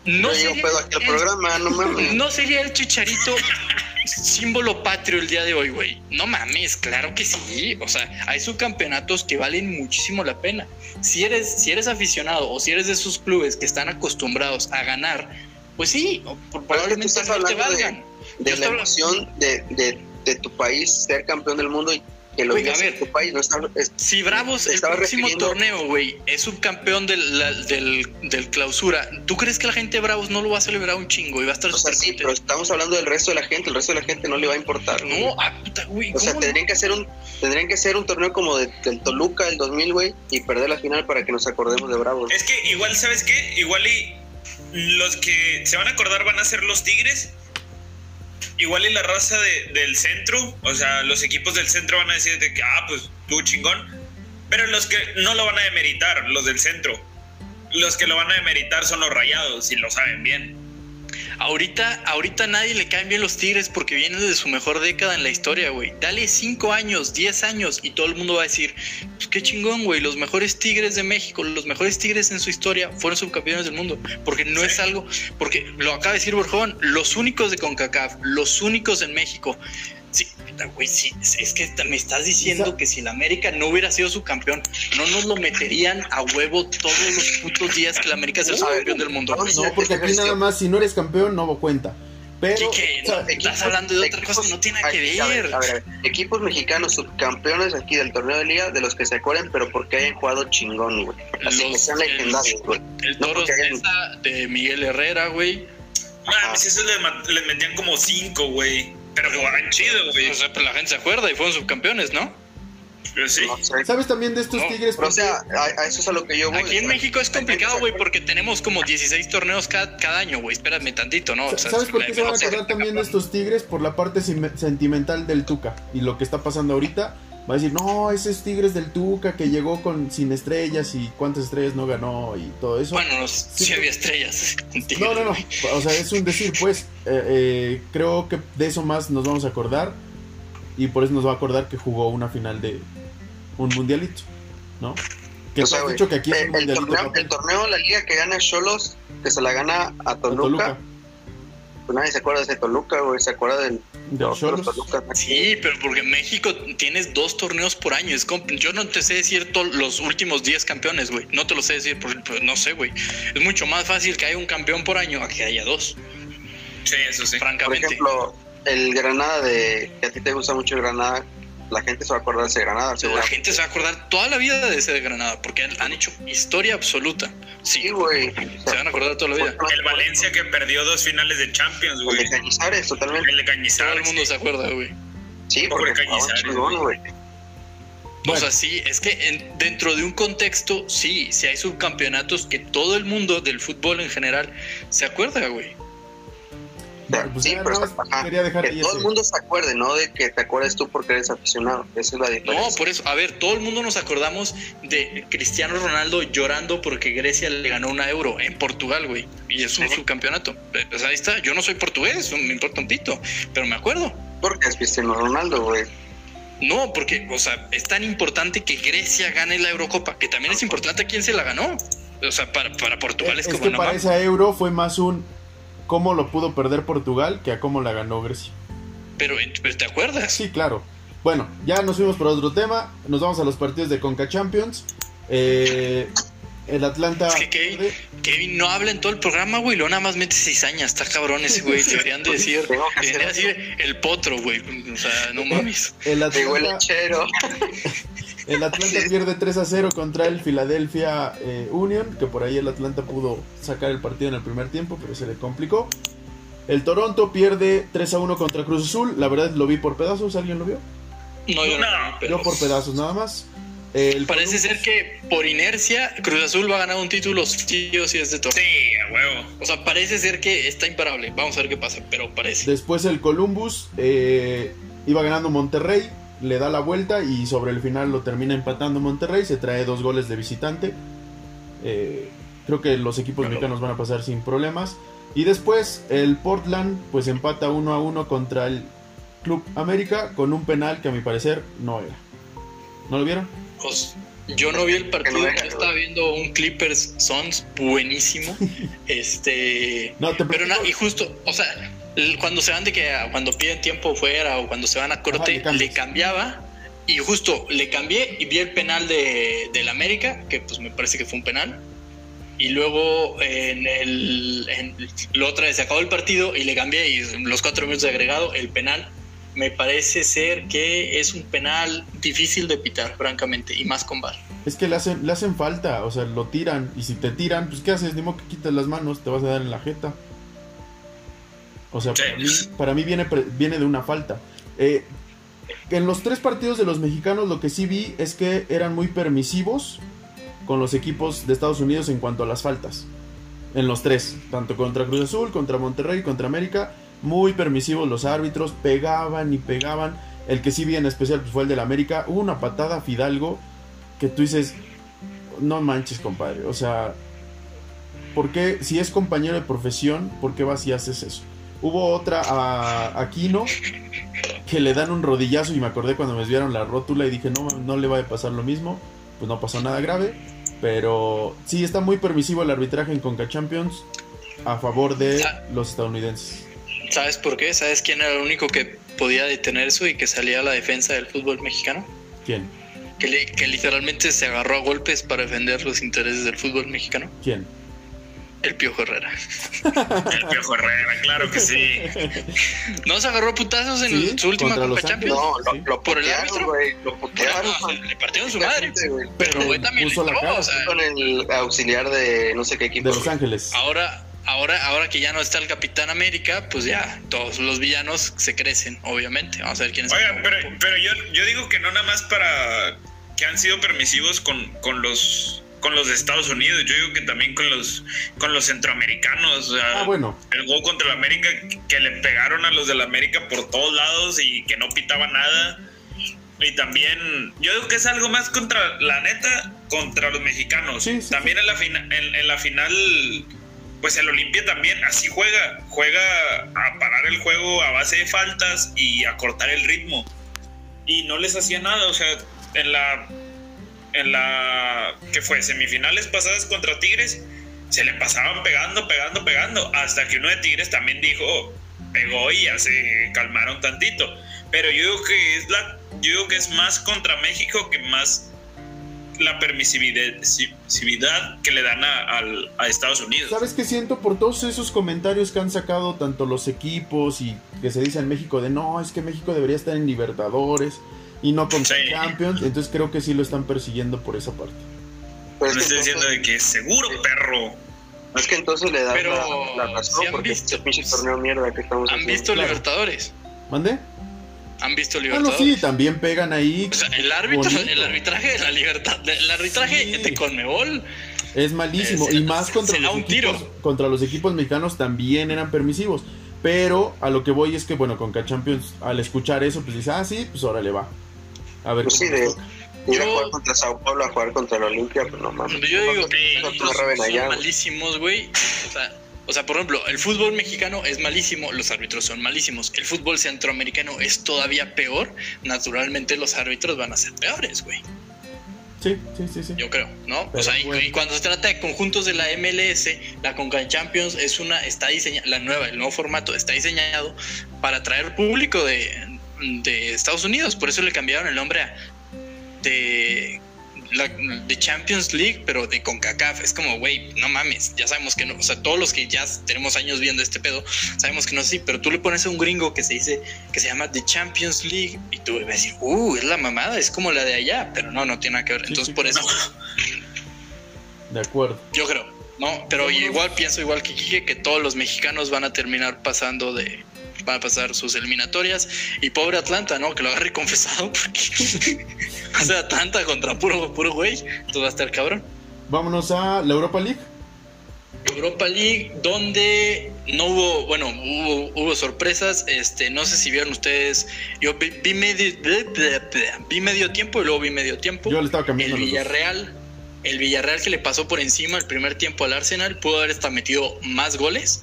No No llego sería, pedo aquí al el- programa, no mames. no sería el chicharito símbolo patrio el día de hoy, güey. No mames, claro que sí. O sea, hay subcampeonatos que valen muchísimo la pena. Si eres, si eres aficionado o si eres de esos clubes que están acostumbrados a ganar, pues sí, probablemente no te de- valgan. De Yo la emoción de, de, de tu país ser campeón del mundo y que lo Güey, digas en tu país. No está, es- Si Bravos, el estaba próximo refiriendo- torneo, güey, es subcampeón del, la- del, del clausura, ¿tú crees que la gente de Bravos no lo va a celebrar un chingo y va a estar o sea, súper sí, pero estamos hablando del resto de la gente. El resto de la gente no le va a importar. güey. No, ah, puta, güey, O sea, tendrían que hacer un tendrían que hacer un torneo como de- del Toluca del 2000, güey, y perder la final para que nos acordemos de Bravos. Es que igual, ¿sabes qué? Igual y los que se van a acordar van a ser los Tigres. Igual y la raza de- del centro, o sea, los equipos del centro van a decir de que, ah, pues tú chingón. Pero los que no lo van a demeritar, los del centro. Los que lo van a demeritar son los rayados, y lo saben bien. Ahorita, ahorita nadie le caen bien los Tigres porque vienen de su mejor década en la historia, güey. Dale 5 años, 10 años y todo el mundo va a decir, pues qué chingón, güey. Los mejores Tigres de México, los mejores Tigres en su historia fueron subcampeones del mundo. Porque no es algo, porque lo acaba de decir Borjón, los únicos de CONCACAF, los únicos en México. Sí, güey, sí, es- que me estás diciendo que si el América no hubiera sido subcampeón, no nos lo meterían a huevo todos los putos días que el América es el subcampeón del mundo. No, porque aquí nada más, si no eres campeón, no cuenta. Pero, Quique, o sea, no, estás hablando de otra cosa que no tiene nada que ver. A ver, a ver, equipos mexicanos subcampeones aquí del torneo de liga, de los que se acuerden, pero porque hayan jugado chingón, güey. Así que Los- sean el- legendarios, güey. El No, Toros porque hayan- de Miguel Herrera, güey. Mames, esos les, ma- les metían como cinco, güey. Pero jugaban chido, güey. O sea, pero la gente se acuerda y fueron subcampeones, ¿no? Pero sí. No sé. ¿sabes también de estos No, tigres? Pero, o sea, a, a eso es a lo que yo voy. Aquí en. México es complicado, güey, porque tenemos como 16 torneos cada, cada año, güey. Espérame tantito, ¿no? O sea, ¿Sabes por qué se van a acordar también de estos tigres? Por la parte sentimental del Tuca y lo que está pasando ahorita. Va a decir, no, ese es Tigres del Tuca que llegó con sin estrellas y cuántas estrellas no ganó y todo eso. Bueno, no, sí había estrellas. No, no, no. O sea, es un decir, pues. eh, eh, creo que de eso más nos vamos a acordar. Y por eso nos va a acordar que jugó una final de un mundialito. ¿No? Que O sea, has dicho que aquí es el, un el mundialito. torneo, el torneo, la liga que gana Cholos, que se la gana a A Toluca, Toluca. Pues nadie se acuerda de ese Toluca, güey, se acuerda del De. Tolucas. ¿no? Sí, pero porque en México tienes dos torneos por año. Es como- yo no te sé decir los últimos 10 campeones, güey. No te lo sé decir, por- por- no sé, güey. Es mucho más fácil que haya un campeón por año a que haya dos, Sí, eso sí. Por francamente. ejemplo, el Granada de, que a ti te gusta mucho el Granada, la gente se va a acordar de ese Granada, La gente se va a acordar toda la vida de ese de Granada, porque han, hecho historia absoluta. Sí, Sí, güey. se van a acordar toda la vida. El Valencia que perdió dos finales de Champions, El güey. de Cañizares, totalmente. El de Todo Cañizares. el mundo se acuerda, güey. Sí, Pobre porque jugaban Cañizares, güey. O sea, sí, es que en- dentro de un contexto, sí, sí hay subcampeonatos que todo el mundo del fútbol en general se acuerda, güey. Pues sí, ya pero o sea, ajá, que todo ese- el mundo se acuerde, no de que te acuerdes tú porque eres aficionado. Esa es la diferencia. No, por eso, a ver, todo el mundo nos acordamos de Cristiano Ronaldo llorando porque Grecia le ganó una euro en Portugal, güey. Y es un subcampeonato. Eh, Pues ahí está, yo no soy portugués, no me importa un pito, pero me acuerdo. Porque es Cristiano Ronaldo, güey. No, porque, o sea, es tan importante que Grecia gane la Eurocopa, que también es importante a quién se la ganó. O sea, para, para Portugal es, Es como que no para esa euro fue más un cómo lo pudo perder Portugal que a cómo la ganó Grecia. Pero, pero ¿te acuerdas? Sí, claro. Bueno, ya nos fuimos por otro tema. Nos vamos a los partidos de Conca Champions. Eh, el Atlanta. Es que Kevin, Kevin no habla en todo el programa, güey. Luego nada más mete cizaña. Está cabrón ese güey. Deberían de decir, deberían decir el potro, güey. O sea, no mames. El Llegó el Atlanta, pierde 3 a 0 contra el Philadelphia eh, Union. Que por ahí el Atlanta pudo sacar el partido en el primer tiempo, pero se le complicó. El Toronto pierde 3 a 1 contra Cruz Azul. La verdad lo vi por pedazos. ¿Alguien lo vio? No, yo no. No, pero Yo por pedazos nada más. El Parece Columbus- ser que por inercia Cruz Azul va a ganar un título sí o sí este torneo. Sí, a huevo. O sea, parece ser que está imparable. Vamos a ver qué pasa, pero parece. Después el Columbus eh, iba ganando Monterrey, le da la vuelta y sobre el final lo termina empatando Monterrey, se trae dos goles de visitante. Eh, creo que los equipos Claro. mexicanos van a pasar sin problemas. Y después el Portland pues empata 1 a 1 contra el Club América con un penal que a mi parecer no era. ¿No lo vieron? Pues, yo no vi el partido, yo estaba viendo un Clippers Sons buenísimo. este. No, te Pero platico- na- y justo, o sea, cuando se van de que a- cuando piden tiempo fuera o cuando se van a corte, le cambias. le cambiaba. Y justo le cambié y vi el penal de, del América, que pues me parece que fue un penal. Y luego en el. En, la otra vez se acabó el partido y le cambié y los cuatro minutos de agregado, el penal. me parece ser que es un penal difícil de pitar, francamente, y más con VAR. Es que le hacen, le hacen falta, o sea, lo tiran. Y si te tiran, pues ¿qué haces? Ni modo que quites las manos, te vas a dar en la jeta. O sea, para mí, para mí viene, viene de una falta. Eh, en los tres partidos de los mexicanos lo que sí vi es que eran muy permisivos con los equipos de Estados Unidos en cuanto a las faltas. En los tres, tanto contra Cruz Azul, contra Monterrey, contra América, muy permisivos los árbitros, pegaban y pegaban. El que sí vi en especial pues, fue el del América. Hubo una patada a Fidalgo que tú dices, no manches, compadre. O sea, ¿por qué, si es compañero de profesión, por qué vas y haces eso? Hubo otra a Aquino que le dan un rodillazo y me acordé cuando me desviaron la rótula y dije, no, no le va a pasar lo mismo. Pues no pasó nada grave. Pero sí está muy permisivo el arbitraje en Conca Champions a favor de los estadounidenses. ¿Sabes por qué? ¿Sabes quién era el único que podía detener eso y que salía a la defensa del fútbol mexicano? ¿Quién? Que literalmente se agarró a golpes para defender los intereses del fútbol mexicano. ¿Quién? El Piojo Herrera. El Piojo Herrera, claro que sí. ¿No se agarró a putazos en Sí, su última contra Copa Champions? No, lo, ¿Por el árbitro? güey. Lo putearon. Bueno, le partieron su madre. Pero güey también Puso la entró, o sea, Con el auxiliar de no sé qué De equipo. Los Ángeles. ahora, ahora, ahora que ya no está el Capitán América, pues ya todos los villanos se crecen, obviamente. Vamos a ver quién es. el Oigan, pero, pero yo, yo digo que no nada más para que han sido permisivos con, con los con los de Estados Unidos, yo digo que también con los con los centroamericanos, o sea, Ah, bueno. el gol contra el América que le pegaron a los del América por todos lados y que no pitaba nada. Y también, yo digo que es algo más contra, la neta, contra los mexicanos. Sí, sí, también En, la fina- en, en la final, pues el Olimpia también así juega. Juega a parar el juego a base de faltas y a cortar el ritmo. Y no les hacía nada, o sea, en la. En la. ¿Qué fue? Semifinales pasadas contra Tigres, se le pasaban pegando, pegando, pegando. Hasta que uno de Tigres también dijo, pegó y ya se calmaron tantito. Pero yo digo que es la. Yo digo que es más contra México que más la permisividad que le dan a, a Estados Unidos. ¿Sabes qué siento por todos esos comentarios que han sacado tanto los equipos y que se dice en México de no, es que México debería estar en Libertadores y no con Sí. Champions? Entonces creo que sí lo están persiguiendo por esa parte. Pues que estoy diciendo de que es seguro, perro. es que entonces le Pero, la, la razón ¿sí han porque visto? este pinche torneo mierda que estamos ¿Han haciendo. visto claro. Libertadores? ¿Mande? ¿Han visto Ah, no, Libertadores? sí, también pegan ahí. O sea, el árbitro, el arbitraje de la libertad, el arbitraje Sí. de Conmebol, Es malísimo. Eh, y más contra se da los, un equipos, tiro. contra los equipos mexicanos también eran permisivos. Pero a lo que voy es que, bueno, con Champions, al escuchar eso, pues dice, ah, sí, pues órale va. A ver Pues sí, de-. Ir a Yo- jugar contra Sao Paulo a jugar contra el Olimpia, pues no mames. yo digo que No, no son allá, malísimos, güey. O sea, o sea, por ejemplo, el fútbol mexicano es malísimo, los árbitros son malísimos. El fútbol centroamericano es todavía peor. Naturalmente los árbitros van a ser peores, güey. Sí, sí, sí, sí. Yo creo, ¿no? Pero o sea, y- bueno. y, cuando se trata de conjuntos de la MLS, la Conca Champions es una, está diseñada, la nueva, el nuevo formato está diseñado para atraer público de, de Estados Unidos. Por eso le cambiaron el nombre a de, la, de Champions League, pero de CONCACAF. Es como, güey, no mames, ya sabemos que no. O sea, todos los que ya tenemos años viendo este pedo, sabemos que no es así, pero tú le pones a un gringo que se dice, que se llama The Champions League, y tú vas a decir, uh, es la mamada, es como la de allá, pero no, no tiene nada que ver. Sí, Entonces, sí, por eso. De acuerdo. Yo creo, ¿no? Pero igual pienso igual que Quique, que todos los mexicanos van a terminar pasando de... Van a pasar sus eliminatorias. Y pobre Atlanta, ¿no? Que lo agarre confesado porque... o sea, Atlanta contra puro, puro güey. Entonces va a estar cabrón. Vámonos a la Europa League. Europa League, donde no hubo, bueno, hubo, hubo sorpresas. Este, no sé si vieron ustedes. Yo vi, vi medio, vi medio tiempo y luego vi medio tiempo. Yo le estaba cambiando El. Villarreal, el Villarreal que le pasó por encima el primer tiempo al Arsenal, pudo haber hasta metido más goles.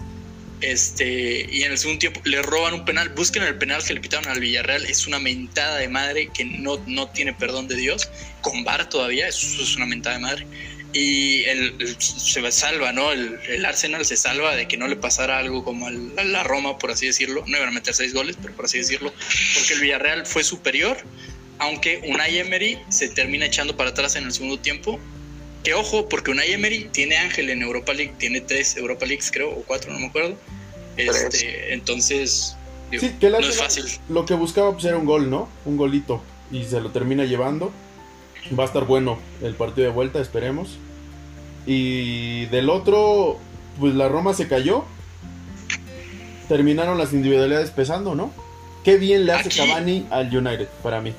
Este, y en el segundo tiempo le roban un penal. Busquen el penal que le pitaron al Villarreal. Es una mentada de madre que no, no tiene perdón de Dios. Con VAR todavía, eso es una mentada de madre. Y el, se salva, ¿no? El, Arsenal se salva de que no le pasara algo como la Roma, por así decirlo. No iban a meter seis goles, pero por así decirlo. Porque el Villarreal fue superior aunque Unai Emery se termina echando para atrás en el segundo tiempo. Que ojo, porque Unai Emery tiene Ángel en Europa League, tiene tres Europa Leagues creo, o cuatro, no me acuerdo. Este, entonces, Digo, Sí, que el no Arsenal es fácil. lo que buscaba pues era un gol, ¿no? Un golito. Y se lo termina llevando. Va a estar bueno el partido de vuelta, esperemos. Y del otro, pues la Roma se cayó. Terminaron las individualidades pesando, ¿no? Qué bien le hace Aquí- Cavani al United, para mí.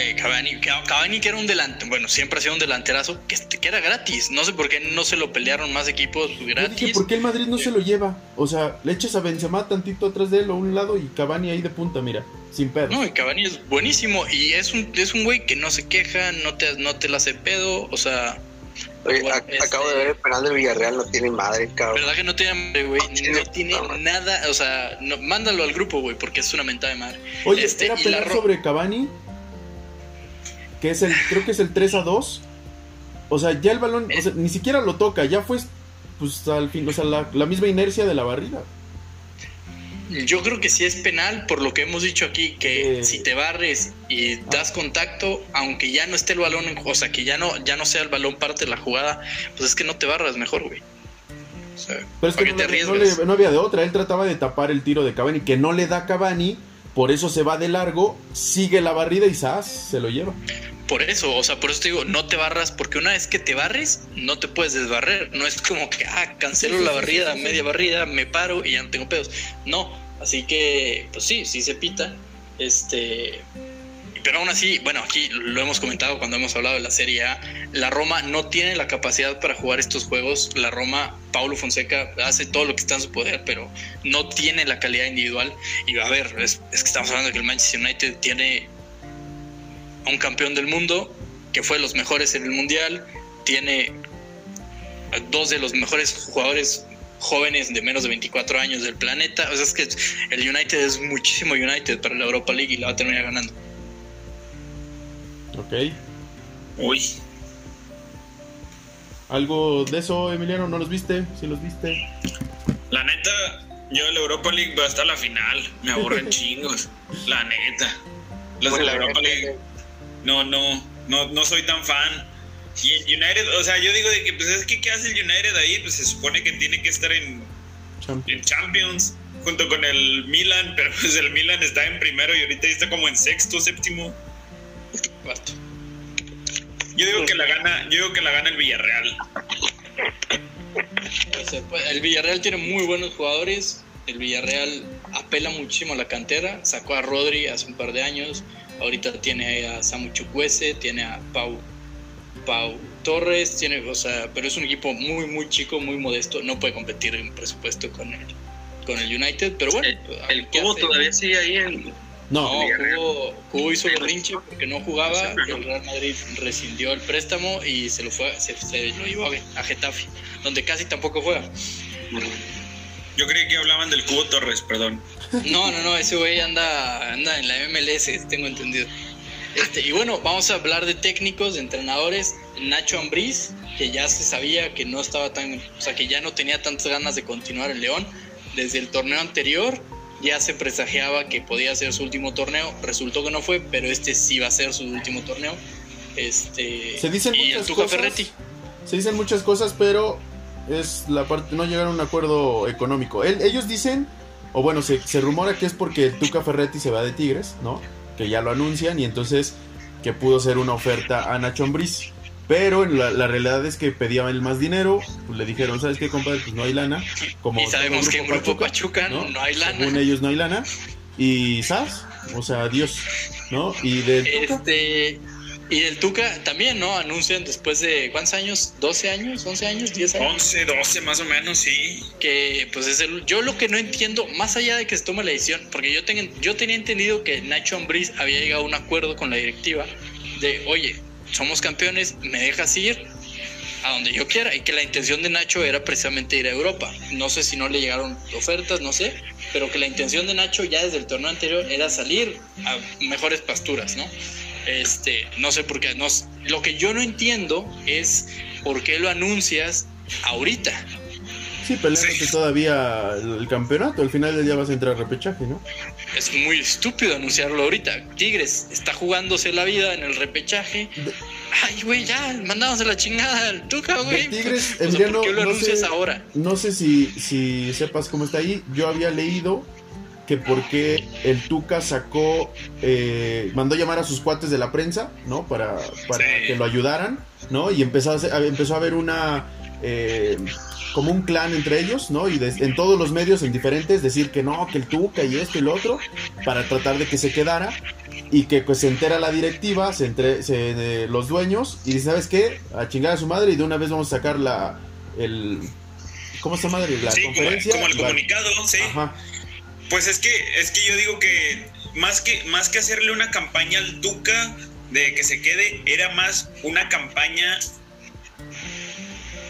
Eh, Cavani, Ca- Cavani que era un delante, bueno, siempre ha sido un delanterazo que, que era gratis. No sé por qué no se lo pelearon más equipos Yo dije, gratis. ¿por qué el Madrid no se lo lleva? O sea, le echas a Benzema tantito atrás de él o a un lado y Cavani ahí de punta, mira, sin pedo. No, y Cavani es buenísimo y es un, es un güey que no se queja, no te, no te la hace pedo, o sea, Oye, Bueno, ac- este- acabo de ver el penal del Villarreal, no tiene madre, cabrón. verdad que no tiene hambre, güey, no tiene no. nada, o sea, no- mándalo al grupo, güey, porque es una mentada de madre. Oye, Este, era y penal la Ro- sobre Cavani, que es el, creo que es el 3 a 2. O sea, ya el balón, o sea, ni siquiera lo toca, ya fue, pues al fin, o sea, la, la misma inercia de la barrida. Yo creo que sí es penal por lo que hemos dicho aquí, que Eh. si te barres y das contacto, aunque ya no esté el balón, o sea, que ya no, ya no sea el balón parte de la jugada, pues es que no te barras mejor, güey. O sea, Pero es ¿para que qué no, te no le- no había de otra, él trataba de tapar el tiro de Cavani, que no le da Cavani, por eso se va de largo, sigue la barrida y ¡zas! se lo lleva. Por eso, o sea, por eso te digo, no te barras, porque una vez que te barres, no te puedes desbarrer. No es como que, ah, cancelo la barrida, media barrida, me paro y ya no tengo pedos. No, así que, pues sí, sí se pita. Este. Pero aún así, bueno, aquí lo hemos comentado cuando hemos hablado de la Serie A, la Roma no tiene la capacidad para jugar estos juegos. La Roma, Paulo Fonseca hace todo lo que está en su poder, pero no tiene la calidad individual. Y a ver, es, es que estamos hablando de que el Manchester United tiene a un campeón del mundo que fue de los mejores en el mundial, tiene a dos de los mejores jugadores jóvenes de menos de 24 años del planeta. O sea, es que el United es muchísimo United para la Europa League y la va a terminar ganando. Ok. Uy, ¿Algo de eso, Emiliano? ¿No los viste? ¿Sí los viste? la neta, yo en la Europa League va hasta la final. Me aburren chingos. La neta. Los de la Europa League. No, no, no, no soy tan fan. Y el United, o sea, yo digo de que, pues es que, ¿qué hace el United ahí? Pues se supone que tiene que estar en, Champions. en Champions junto con el Milan, pero pues el Milan está en primero y ahorita está como en sexto, séptimo. Yo digo que la gana, yo digo que la gana el Villarreal. Pues, el Villarreal tiene muy buenos jugadores. El Villarreal apela muchísimo a la cantera. Sacó a Rodri hace un par de años. Ahorita tiene a Samu Chukwueze, tiene a Pau, Pau Torres, tiene, o sea, pero es un equipo muy, muy chico, muy modesto. No puede competir en presupuesto con el, con el United, pero bueno. El cubo hace. todavía sigue ahí en. No, No. Cubo, Cubo hizo berrinche porque no jugaba. El Real Madrid rescindió el préstamo y se lo fue, se, se lo llevó a, a Getafe, donde casi tampoco juega. Yo creí que hablaban del Cubo Torres, perdón. No, no, no, ese güey anda, anda en la MLS, tengo entendido. Este, y bueno, vamos a hablar de técnicos, de entrenadores. Nacho Ambriz, que ya se sabía que no estaba tan, o sea, que ya no tenía tantas ganas de continuar en León. Desde el torneo anterior ya se presagiaba que podía ser su último torneo. Resultó que no fue, pero este sí va a ser su último torneo. Este, Se dicen y el muchas Tuca cosas. Ferretti. se dicen muchas cosas, pero es la parte, no llegaron a un acuerdo económico. El- ellos dicen, o bueno, se, se rumora que es porque el Tuca Ferretti se va de Tigres, ¿no? Que ya lo anuncian y entonces que pudo ser una oferta a Nacho Ambriz. Pero la, la realidad es que pedían el más dinero, pues le dijeron, ¿sabes qué, compadre? Pues no hay lana. Como Y sabemos que en Grupo Pachuca no, hay lana. Según ellos no hay lana. Y ¿sabes? O sea, adiós, ¿no? Y Tuca, Este, y del Tuca también, ¿no? Anuncian después de, ¿cuántos años? ¿12 años? ¿11 años? ¿10 años? 11, 12 más o menos, sí. Que pues es el... Yo lo que no entiendo, más allá de que se tome la decisión, porque yo, tengo, yo tenía entendido que Nacho Ambriz había llegado a un acuerdo con la directiva de, oye, somos campeones, me dejas ir a donde yo quiera y que la intención de Nacho era precisamente ir a Europa. No sé si no le llegaron ofertas, no sé, pero que la intención de Nacho ya desde el torneo anterior era salir a mejores pasturas, ¿no? Este, no sé por qué, no, lo que yo no entiendo es por qué lo anuncias ahorita. sí, peleándote Sí. todavía el, campeonato. Al final del día vas a entrar a repechaje, ¿no? Es muy estúpido anunciarlo ahorita. Tigres está jugándose la vida en el repechaje. Ay, güey, ya, mandamos a la chingada al Tuca, güey. Tigres, O sea, ¿por qué lo no anuncias sé- ahora? No sé si, si sepas cómo está ahí. Yo había leído que porque el Tuca sacó, eh, mandó llamar a sus cuates de la prensa, ¿no? Para, para Sí. que lo ayudaran, ¿no? Y empezó a, hacer- empezó a haber una, eh, como un clan entre ellos, ¿no? Y des- en todos los medios, en diferentes, decir que no, que el Tuca y esto y lo otro, para tratar de que se quedara. Y que pues se entera la directiva, se entre, se- de los dueños, y dice, ¿sabes qué? A chingar a su madre y de una vez vamos a sacar la, el, ¿cómo se llama? La Sí, conferencia. como el comunicado, sí. Ajá. Pues es que, es que yo digo que más que, más que hacerle una campaña al Tuca de que se quede, era más una campaña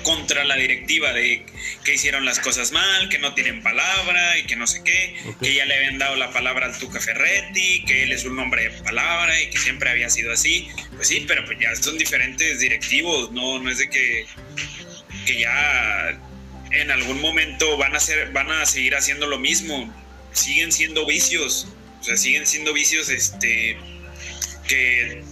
contra la directiva de que hicieron las cosas mal, que no tienen palabra y que no sé qué, que ya le habían dado la palabra al Tuca Ferretti, que él es un hombre de palabra y que siempre había sido así. Pues sí, pero pues ya son diferentes directivos, no, no es de que, que ya en algún momento van a ser, van a seguir haciendo lo mismo. Siguen siendo vicios. O sea, siguen siendo vicios este que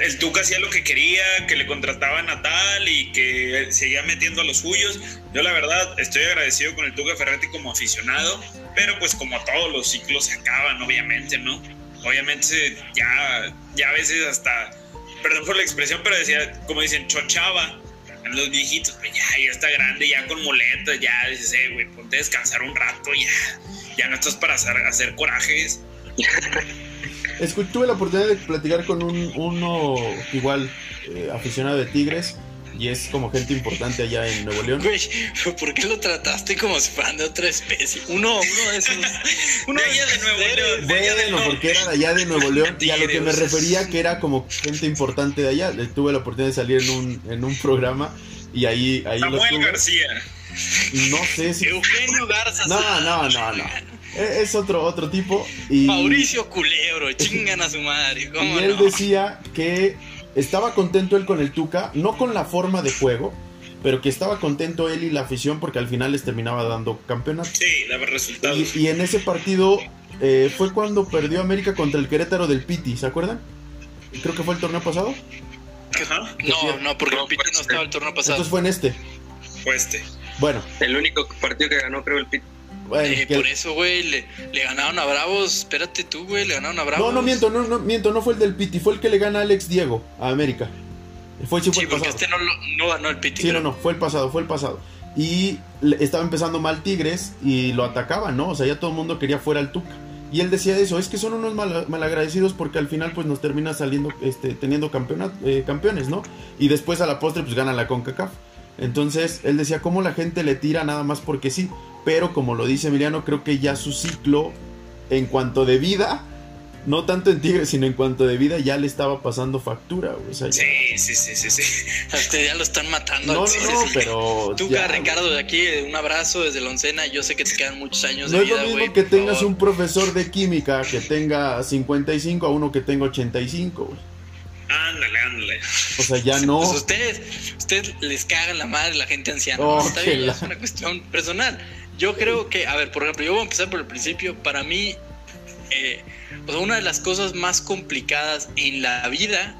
el Tuca hacía lo que quería, que le contrataban a tal y que seguía metiendo a los suyos. Yo la verdad estoy agradecido con el Tuca Ferretti como aficionado, pero pues como todos los ciclos se acaban, obviamente, ¿no? Obviamente ya, ya a veces hasta, perdón por la expresión, pero decía, como dicen, chochaba los viejitos, pues ya, ya está grande, ya con muletas, ya dices, eh, güey, ponte a descansar un rato, ya, ya no estás para hacer, hacer corajes. Tuve la oportunidad de platicar con un, uno igual eh, aficionado de Tigres y es como gente importante allá en Nuevo León. Güey, ¿por qué lo trataste como si fueran de otra especie? Uno, uno de esos. Uno De allá de Nuevo León. de allá Bueno, porque era de allá de Nuevo León y a lo que me refería que era como gente importante de allá. Tuve la oportunidad de salir en un, en un programa y ahí, ahí lo Samuel tuve. García. No sé si... Eugenio Garza. No, no, no, no. E- Es otro, otro tipo. Y... Mauricio Culebro, chingan a su madre. ¿Cómo Y él no? decía que estaba contento él con el Tuca, no con la forma de juego, pero que estaba contento él y la afición porque al final les terminaba dando campeonato. Sí, daba resultados. Y, y en ese partido eh, fue cuando perdió América contra el Querétaro del Piti, ¿se acuerdan? Creo que fue el torneo pasado. Ajá, No, no, porque No, el Piti no estaba el torneo pasado. Entonces fue en este. fue este. Bueno, El único partido que ganó, creo, el Pit. Bueno, Eh, que- por eso, güey, le, le ganaron a Bravos. Espérate tú, güey, le ganaron a Bravos. no, no miento, no, no miento, no fue el del Piti, fue el que le gana a Alex Diego a América. Fue, sí, fue Sí, el porque pasado. este no, ganó el Piti. Sí, no, creo. no, fue el pasado, fue el pasado. Y estaba empezando mal Tigres y lo atacaban, ¿no? O sea, ya todo el mundo quería fuera al Tuca. Y él decía eso, es que son unos mal- malagradecidos porque al final pues nos termina saliendo, este, teniendo campeonat- eh, campeones, ¿no? Y después a la postre pues gana la CONCACAF. Entonces él decía, ¿cómo la gente le tira nada más porque sí? Pero como lo dice Emiliano, creo que ya su ciclo en cuanto de vida, no tanto en Tigres, sino en cuanto de vida ya le estaba pasando factura, güey. O sea, ya- Sí, sí, sí, sí, sí. A este ya lo están matando. No, no, no, pero... Tú, ya, Ricardo, de aquí, un abrazo desde la oncena. Yo sé que te quedan muchos años No de es lo vida, mismo güey. que tengas favor. un profesor de química que tenga 55 a uno que tenga 85, güey. Ándale, ándale. O sea, ya no. Pues ustedes, ustedes les cagan la madre la gente anciana. Oh. Está bien, la- es una cuestión personal. Yo creo que, a ver, por ejemplo, yo voy a empezar por el principio. Para mí, eh, o sea, una de las cosas más complicadas en la vida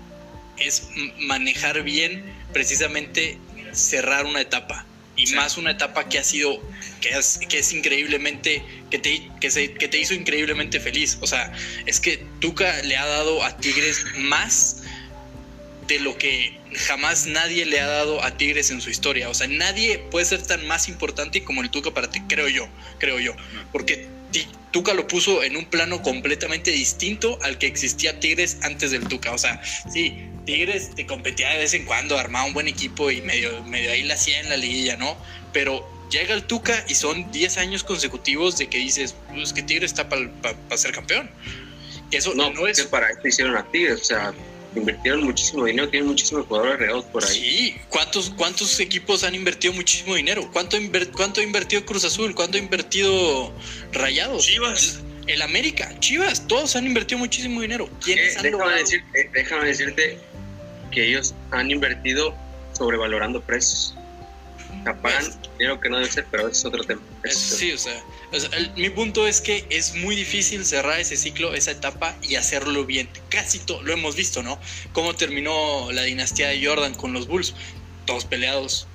es manejar bien, precisamente cerrar una etapa. Y Sí. más una etapa que ha sido, que es, que es increíblemente, que te, que, se, que te hizo increíblemente feliz. O sea, es que Tuca le ha dado a Tigres más de lo que jamás nadie le ha dado a Tigres en su historia. O sea, nadie puede ser tan más importante como el Tuca para ti, creo yo, creo yo. Porque Tuca lo puso en un plano completamente distinto al que existía Tigres antes del Tuca. O sea, sí, Tigres te competía de vez en cuando, armaba un buen equipo y medio, medio ahí la hacía en la liguilla, ¿no? Pero llega el Tuca y son 10 años consecutivos de que dices, pues que Tigres está para ser campeón. Que eso No, no, no es... es para esto hicieron a Tigres, o sea, invirtieron muchísimo dinero, tienen muchísimos jugadores regados por ahí. Sí, ¿cuántos, ¿cuántos equipos han invertido muchísimo dinero? ¿Cuánto, inver- ¿Cuánto ha invertido Cruz Azul? ¿Cuánto ha invertido Rayados? Chivas. El América, Chivas, todos han invertido muchísimo dinero. Eh, ¿Quiénes han déjame, logrado? decir- eh, déjame decirte que ellos han invertido sobrevalorando precios. Pagan dinero que no debe pero es otro tema. Es- es sí, o sea, o sea, el- mi punto es que es muy difícil cerrar ese ciclo, esa etapa y hacerlo bien. Casi todo, lo hemos visto, ¿no? Cómo terminó la dinastía de Jordan con los Bulls. Todos peleados.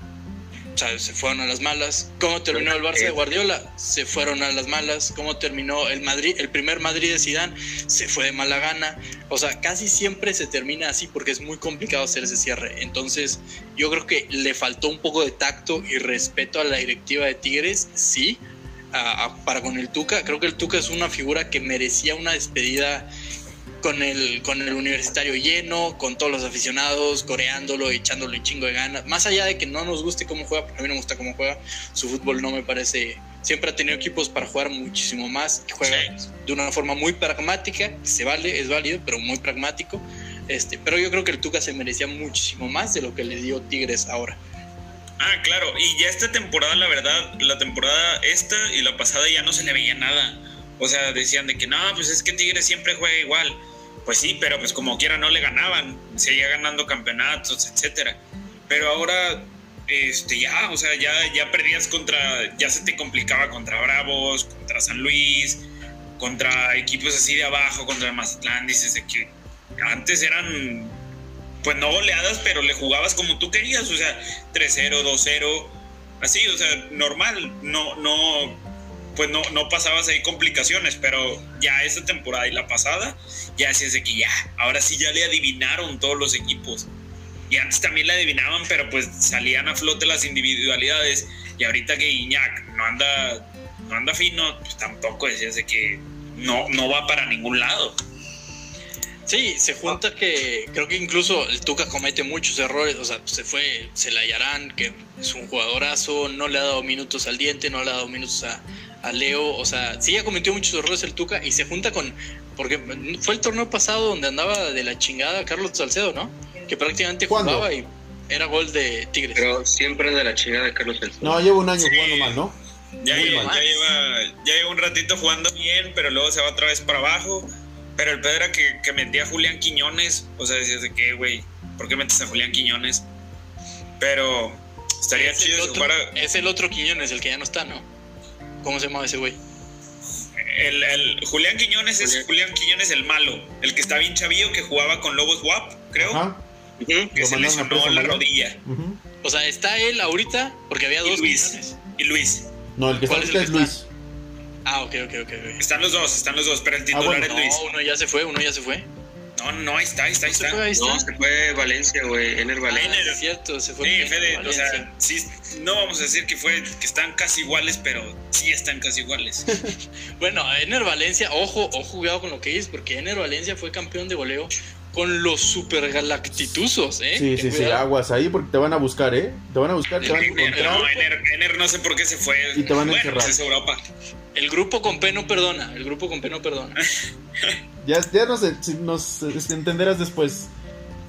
Sea, se fueron a las malas. ¿Cómo terminó el Barça de Guardiola? Se fueron a las malas. ¿Cómo terminó el Madrid? El primer Madrid de Zidane se fue de mala gana. O sea, casi siempre se termina así porque es muy complicado hacer ese cierre. Entonces, yo creo que le faltó un poco de tacto y respeto a la directiva de Tigres, sí, para con el Tuca. Creo que el Tuca es una figura que merecía una despedida con el, con el universitario lleno, con todos los aficionados, coreándolo, echándole un chingo de ganas. Más allá de que no nos guste cómo juega, porque a mí no me gusta cómo juega, su fútbol no me parece. Siempre ha tenido equipos para jugar muchísimo más, juega de una forma muy pragmática, se vale, es válido, pero muy pragmático. Este, pero yo creo que el Tuca se merecía muchísimo más de lo que le dio Tigres ahora. Ah, claro, y ya esta temporada, la verdad, la temporada esta y la pasada ya no se le veía nada. O sea, decían de que no, pues es que Tigres siempre juega igual. Pues sí, pero pues como quiera no le ganaban, seguía ganando campeonatos, etcétera. Pero ahora, este, ya, o sea, ya, ya perdías contra, ya se te complicaba contra Bravos, contra San Luis, contra equipos así de abajo, contra Mazatlán, dices de que antes eran, pues no goleadas, pero le jugabas como tú querías, o sea, 3-0, 2-0, así, o sea, normal, no, no, pues no, no pasabas ahí complicaciones, pero ya esta temporada y la pasada, ya decías de que ya, ahora sí ya le adivinaron todos los equipos. Y antes también le adivinaban, pero pues salían a flote las individualidades. Y ahorita que Iñak no anda, no anda fino, pues tampoco decías de que no, no va para ningún lado. Sí, se junta que creo que incluso el Tuca comete muchos errores, o sea, se fue Celayarán, que es un jugadorazo, no le ha dado minutos al diente, no le ha dado minutos a, a Leo, o sea, sí ya cometió muchos errores el Tuca y se junta con, porque fue el torneo pasado donde andaba de la chingada Carlos Salcedo, ¿no? Que prácticamente jugaba y era gol de Tigres. Pero siempre de la chingada de Carlos Salcedo. No, lleva un año jugando mal, ¿no? Ya lleva, ya, lleva, ya lleva un ratito jugando bien, pero luego se va otra vez para abajo. Pero el pedo era que, que metía a Julián Quiñones, o sea, decías de que, güey, ¿por qué metes a Julián Quiñones? Pero estaría chido si fuera... Es el otro Quiñones, el que ya no está, ¿no? ¿Cómo se llama ese güey? El, Julián Quiñones es Julián Quiñones el malo, el que está bien chavío que jugaba con Lobos WAP, creo. Que se lesionó la rodilla. O sea, está él ahorita, porque había dos Luis. Y Luis. No, el que está es, Luis. Ah, ok, ok, ok. Están los dos, están los dos, pero el ah, titular es Luis. No, uno ya se fue, uno ya se fue. No, no, ahí está, ahí está, ahí está. No, se fue Valencia, güey. Ener Valencia. Ah, es cierto, se fue. Sí, Fede, o sea, sí, no vamos a decir que fue que están casi iguales, pero sí están casi iguales. bueno, Ener Valencia, ojo, ojo, cuidado con lo que dices, porque Ener Valencia fue campeón de goleo con los super galactitusos, ¿eh? Sí, sí, sí, aguas ahí porque te van a buscar, ¿eh? Te van a buscar, te van a encontrar. No, Ener, no sé por qué se fue. Y te van a bueno, encerrar. Pues es Europa. El grupo con P no perdona, el grupo con P no perdona. ya ya nos, nos entenderás después.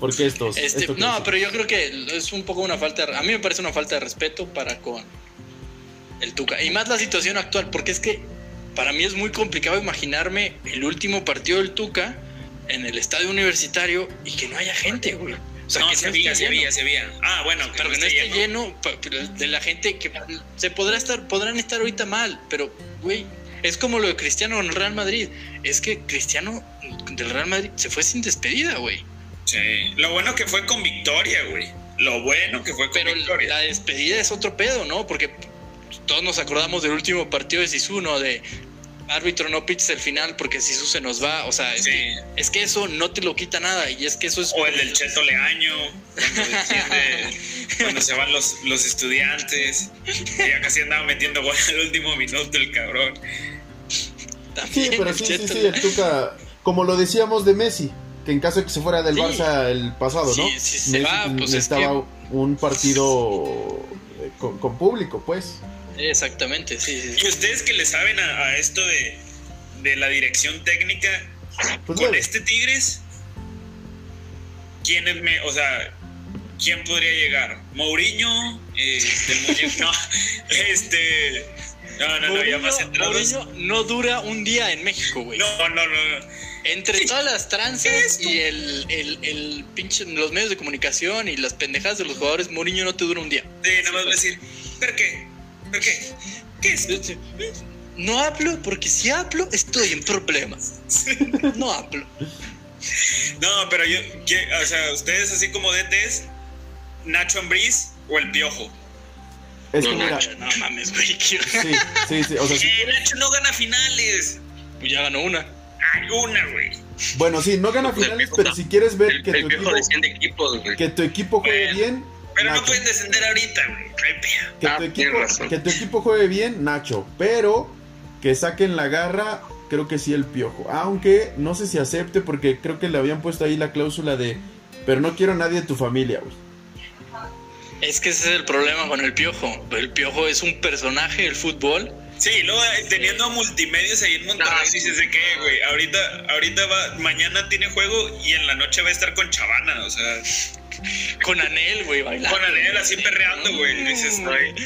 Porque estos. Este, no, pero yo creo que es un poco una falta. A mí me parece una falta de respeto para con el Tuca. Y más la situación actual, porque es que para mí es muy complicado imaginarme el último partido del Tuca en el estadio universitario y que no haya gente, güey. O sea, que se veía, se veía, se veía. Ah, bueno, pero que no esté lleno. de la gente que se podrá estar, podrán estar ahorita mal, pero, güey, es como lo de Cristiano en el Real Madrid. Es que Cristiano del Real Madrid se fue sin despedida, güey. Sí. Lo bueno que fue con victoria, güey. Lo bueno que fue con pero victoria. La despedida es otro pedo, ¿no? Porque todos nos acordamos del último partido de Sisu, ¿no? De árbitro no piches el final porque si eso se nos va, o sea, es, que, es que eso no te lo quita nada y es que eso es... O el del Cheto Leaño, cuando, se van los, los estudiantes, ya casi andaba metiendo gol al último minuto el cabrón. sí, pero sí, sí, sí, el Tuca, como lo decíamos de Messi, que en caso de que se fuera del Barça el pasado, ¿no? Sí, se va, pues necesitaba un partido eh, con público, pues. Exactamente, sí, sí. ¿Y ustedes que le saben a, esto de, de, la dirección técnica pues con este Tigres? ¿Quién es me, o sea, quién podría llegar? Mourinho, eh, no, este, no, no, no, ya más centrados. Mourinho no dura un día en México, güey. No, no, no, Entre todas las tranzas y el, el, el, pinche, los medios de comunicación y las pendejadas de los jugadores, Mourinho no te dura un día. Sí, nada más voy a decir, ¿pero qué? ¿Por qué? ¿Qué es? No hablo porque si hablo estoy en problemas. No hablo. No, pero yo, o sea, ustedes así como DTs, Nacho Ambriz o el Piojo. Es No, que mira, Nacho. No mames, güey. sí, sí, sí, o sea, si- Eh, Nacho no gana finales. Pues ya ganó una. Hay una, güey. bueno, sí, no gana finales, pero si quieres ver El, que el tu equipo, güey. que tu equipo juegue Bueno, bien, Pero no pueden descender ahorita, güey. Que Ah, tu, tienes equipo, razón. que tu equipo juegue bien, Nacho. Pero que saquen la garra, creo que sí el piojo. Aunque no sé si acepte, porque creo que le habían puesto ahí la cláusula de. Pero no quiero a nadie de tu familia, güey. Es que ese es el problema con el piojo. El piojo es un personaje del fútbol. Sí, luego eh, teniendo a multimedios ahí en Monterrey Ah, sí. dices de qué, güey. Ahorita, ahorita va, mañana tiene juego y en la noche va a estar con Chavana, o sea, Con Anel, güey, bailando. con Anel así perreando, güey. Dices,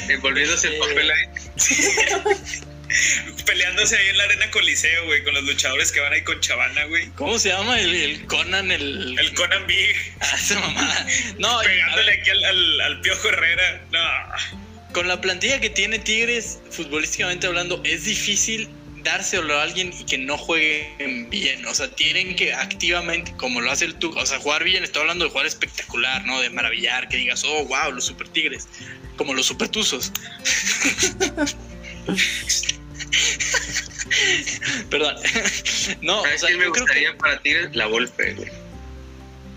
envolviéndose el papel ahí. peleándose ahí en la arena Coliseo, güey, con los luchadores que van ahí con Chavana, güey. ¿Cómo se llama? El, el Conan, el. El Conan Big Ah, esa mamada. No, pegándole ver, aquí al, al, al Piojo Herrera. No. Con la plantilla que tiene Tigres, futbolísticamente hablando, es difícil dárselo a alguien y que no jueguen bien. O sea, tienen que activamente, como lo hace el Tuca, o sea, jugar bien, estoy hablando de jugar espectacular, ¿no? De maravillar, que digas, oh, wow, los super Tigres. Como los super Tuzos. Perdón. no, o ¿Sabes sea, me yo creo gustaría que. para Tigres? La güey.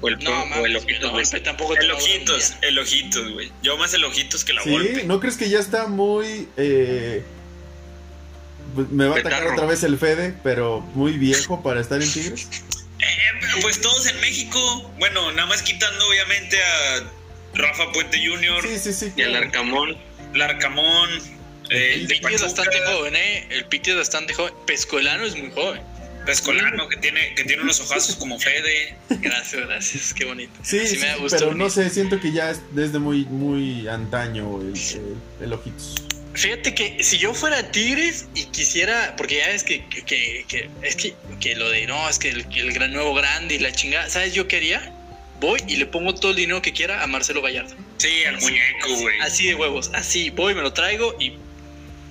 O el, No, o el Ojitos, güey. Tampoco te El Ojitos, el güey. Yo más el Ojitos que la Sí. ¿no crees que ya está muy... eh, me va a atacar otra vez el Fede, pero muy viejo para estar en Tigres? Eh, pues todos en México. Bueno, nada más quitando obviamente a Rafa Puente Jr., Sí, sí, sí. Y el claro. Arcamón. Larcamón, eh, El Piti es bastante joven, ¿eh? El Piti es bastante joven. Pescolano es muy joven. Pescolano, que tiene, que tiene unos ojazos como Fede. Gracias, gracias. Qué bonito. Sí, sí, me gusto pero no sé, siento que ya es desde muy, muy antaño el, el, el Ojitos. Fíjate que si yo fuera Tigres y quisiera, porque ya es que, que, que- que- es que, que lo de no, es que el, que el gran nuevo grande y la chingada, ¿sabes yo qué haría? Voy y le pongo todo el dinero que quiera a Marcelo Gallardo. Sí, al muñeco, güey. Así de huevos, así, voy, me lo traigo y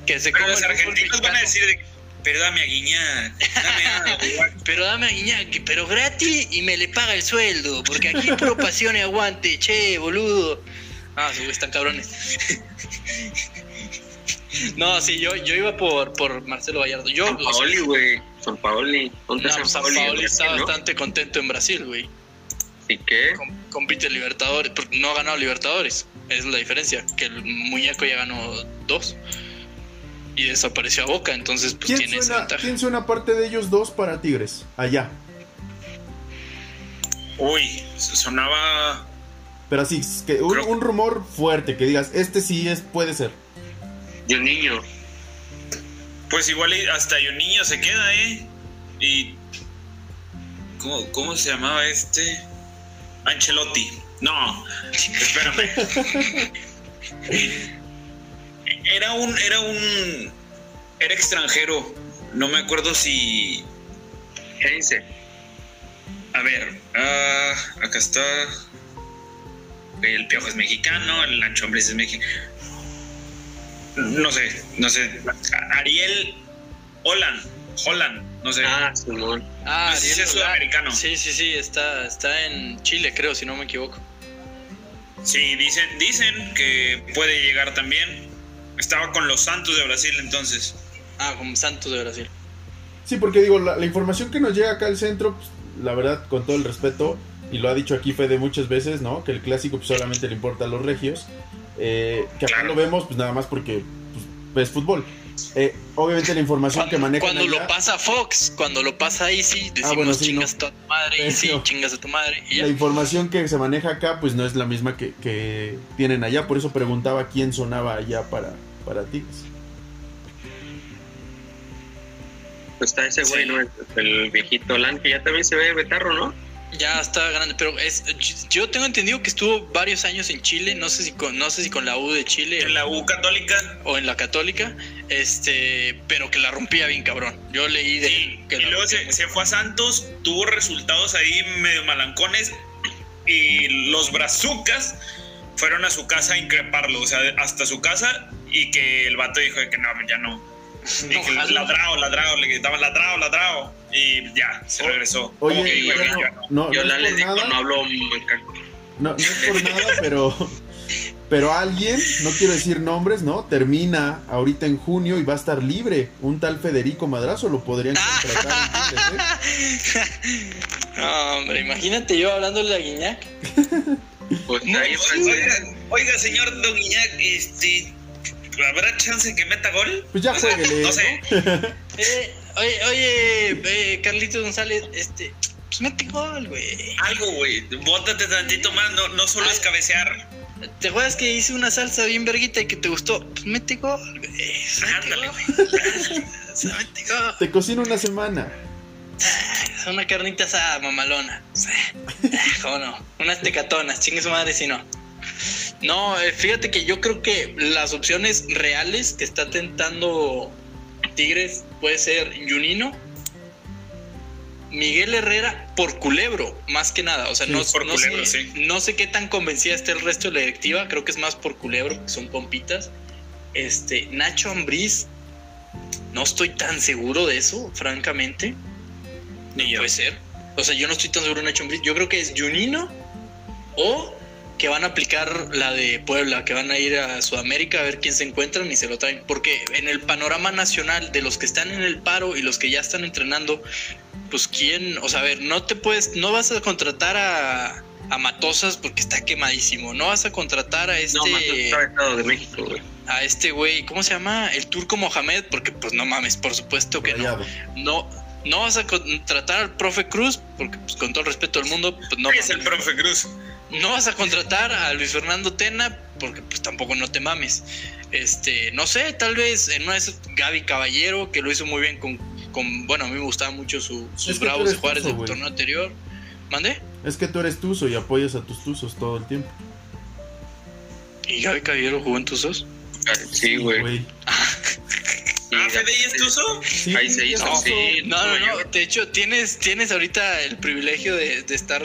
que se Pero coma los argentinos van a decir de, pero dame a Guiñac, dame a... Pero dame a Iñaki, pero gratis y me le paga el sueldo, porque aquí es puro pasión y aguante, che, boludo. Ah, sí, güey, están cabrones. No, sí, yo, yo iba por, por Marcelo Gallardo. Yo, San Paoli, güey. San Paoli. No, San San Paoli. Está ¿no? bastante contento en Brasil, güey. ¿Y qué? Com- compite en Libertadores, porque no ha ganado Libertadores. Es la diferencia, que el muñeco ya ganó dos. Y desapareció a Boca, entonces pues ¿Quién tiene esa suena, ventaja. ¿Quién suena aparte de ellos dos para Tigres? Allá. Uy, sonaba... Pero así, que un, Creo- un rumor fuerte que digas, este sí es, puede ser. Y un niño. Pues igual y hasta un niño se queda, ¿eh? Y... ¿Cómo, cómo se llamaba este? Ancelotti. No, espérame. Era un... Era un... Era extranjero. No me acuerdo si... Heinze. A ver, ah, acá está. El piojo es mexicano, el Nacho Ambriz es mexicano. No sé, no sé. Ariel Holland, Holland, no sé. Ah, Simón. Ah, No sé si Ariel es sudamericano. Sí, sí, sí, está, está en Chile, creo, si no me equivoco. Sí, dicen, dicen que puede llegar también. Estaba con los Santos de Brasil entonces. Ah, como Santos de Brasil. Sí, porque digo, la, la información que nos llega acá al centro, pues, la verdad, con todo el respeto, y lo ha dicho aquí Fede muchas veces, ¿no? Que el clásico pues, solamente le importa a los regios. eh, que acá Claro. lo vemos, pues nada más porque pues, es fútbol. Eh, obviamente la información Cuando, que manejan cuando allá- lo pasa Fox, cuando lo pasa ahí sí, decimos Ah, bueno, sí, chingas no. a tu madre, y sí, chingas a tu madre. Y la información que se maneja acá, pues no es la misma que, que tienen allá. Por eso preguntaba quién sonaba allá para, para Tigres. Pues está ese güey, Sí. ¿no? El, el viejito Lan, que ya también se ve betarro, ¿no? Ya está grande, pero es yo tengo entendido que estuvo varios años en Chile, no sé si con, no sé si con la U de Chile En la U Católica. o en la Católica, este, pero que la rompía bien cabrón. Yo leí de Sí, él que y luego se, se fue a Santos, tuvo resultados ahí medio malancones y los brazucas fueron a su casa a increparlo, o sea, hasta su casa y que el vato dijo que no, ya no. Y No, que jalo. ladrado, ladrado, le gritaban ladrado, ladrado y ya, se regresó. Oye, Como que dijo que no, no. no, no Yo es la por digo, nada, no hablo macaco. no, no es por nada, pero Pero alguien, no quiero decir nombres, ¿no? Termina ahorita en junio y va a estar libre. Un tal Federico Madrazo lo podrían contratar. ¿eh? no, hombre, imagínate yo hablándole a Guiñac. Pues oiga, oiga, señor Don Guiñac, este, ¿habrá chance que meta gol? Pues ya jueguele. No sé. eh, oye, oye, eh, Carlitos González, este, pues mete gol, güey. Algo, güey. Bótate tantito más, no, no solo es cabecear. ¿Te acuerdas que hice una salsa bien verguita y que te gustó? Pues mete gol, güey. Ándale, güey. Te cocino una semana. Ah, una carnita asada, mamalona. ¿Cómo no? Unas tecatonas, chingue su madre si no. No, eh, fíjate que yo creo que las opciones reales que está tentando Tigres puede ser Junino Miguel Herrera por culebro, más que nada. O sea, no, sé, no, sé, qué tan convencida está el resto de la directiva. Creo que es más por culebro, que son pompitas. Este, Nacho Ambriz, no estoy tan seguro de eso, francamente. Ni puede ser. O sea, yo no estoy tan seguro de Nacho Ambriz. Yo creo que es Junino o que van a aplicar la de Puebla, que van a ir a Sudamérica a ver quién se encuentran y se lo traen. Porque en el panorama nacional de los que están en el paro y los que ya están entrenando, pues quién, o sea, a ver, no te puedes, no vas a contratar a, a Matosas porque está quemadísimo, no vas a contratar a este... No, de México, güey. A este güey, ¿cómo se llama? El turco Mohamed, porque pues no mames, por supuesto que no. No, no vas a contratar al profe Cruz, porque pues con todo el respeto del mundo, pues no. Es el profe Cruz. No vas a contratar a Luis Fernando Tena, porque pues tampoco no te mames. Este, no sé, tal vez en una de esas Gaby Caballero, que lo hizo muy bien con bueno, a mí me gustaba mucho su, sus Bravos de Juárez del torneo anterior. ¿Mande? Es que tú eres tuzo y apoyas a tus tuzos todo el tiempo. ¿Y Gaby Caballero jugó en tuzos? Sí, güey. ¿Ah, Fede es Tuzo? Sí, Ahí se hizo, no, sí. No, no, no. De hecho, tienes, tienes ahorita el privilegio de, de, estar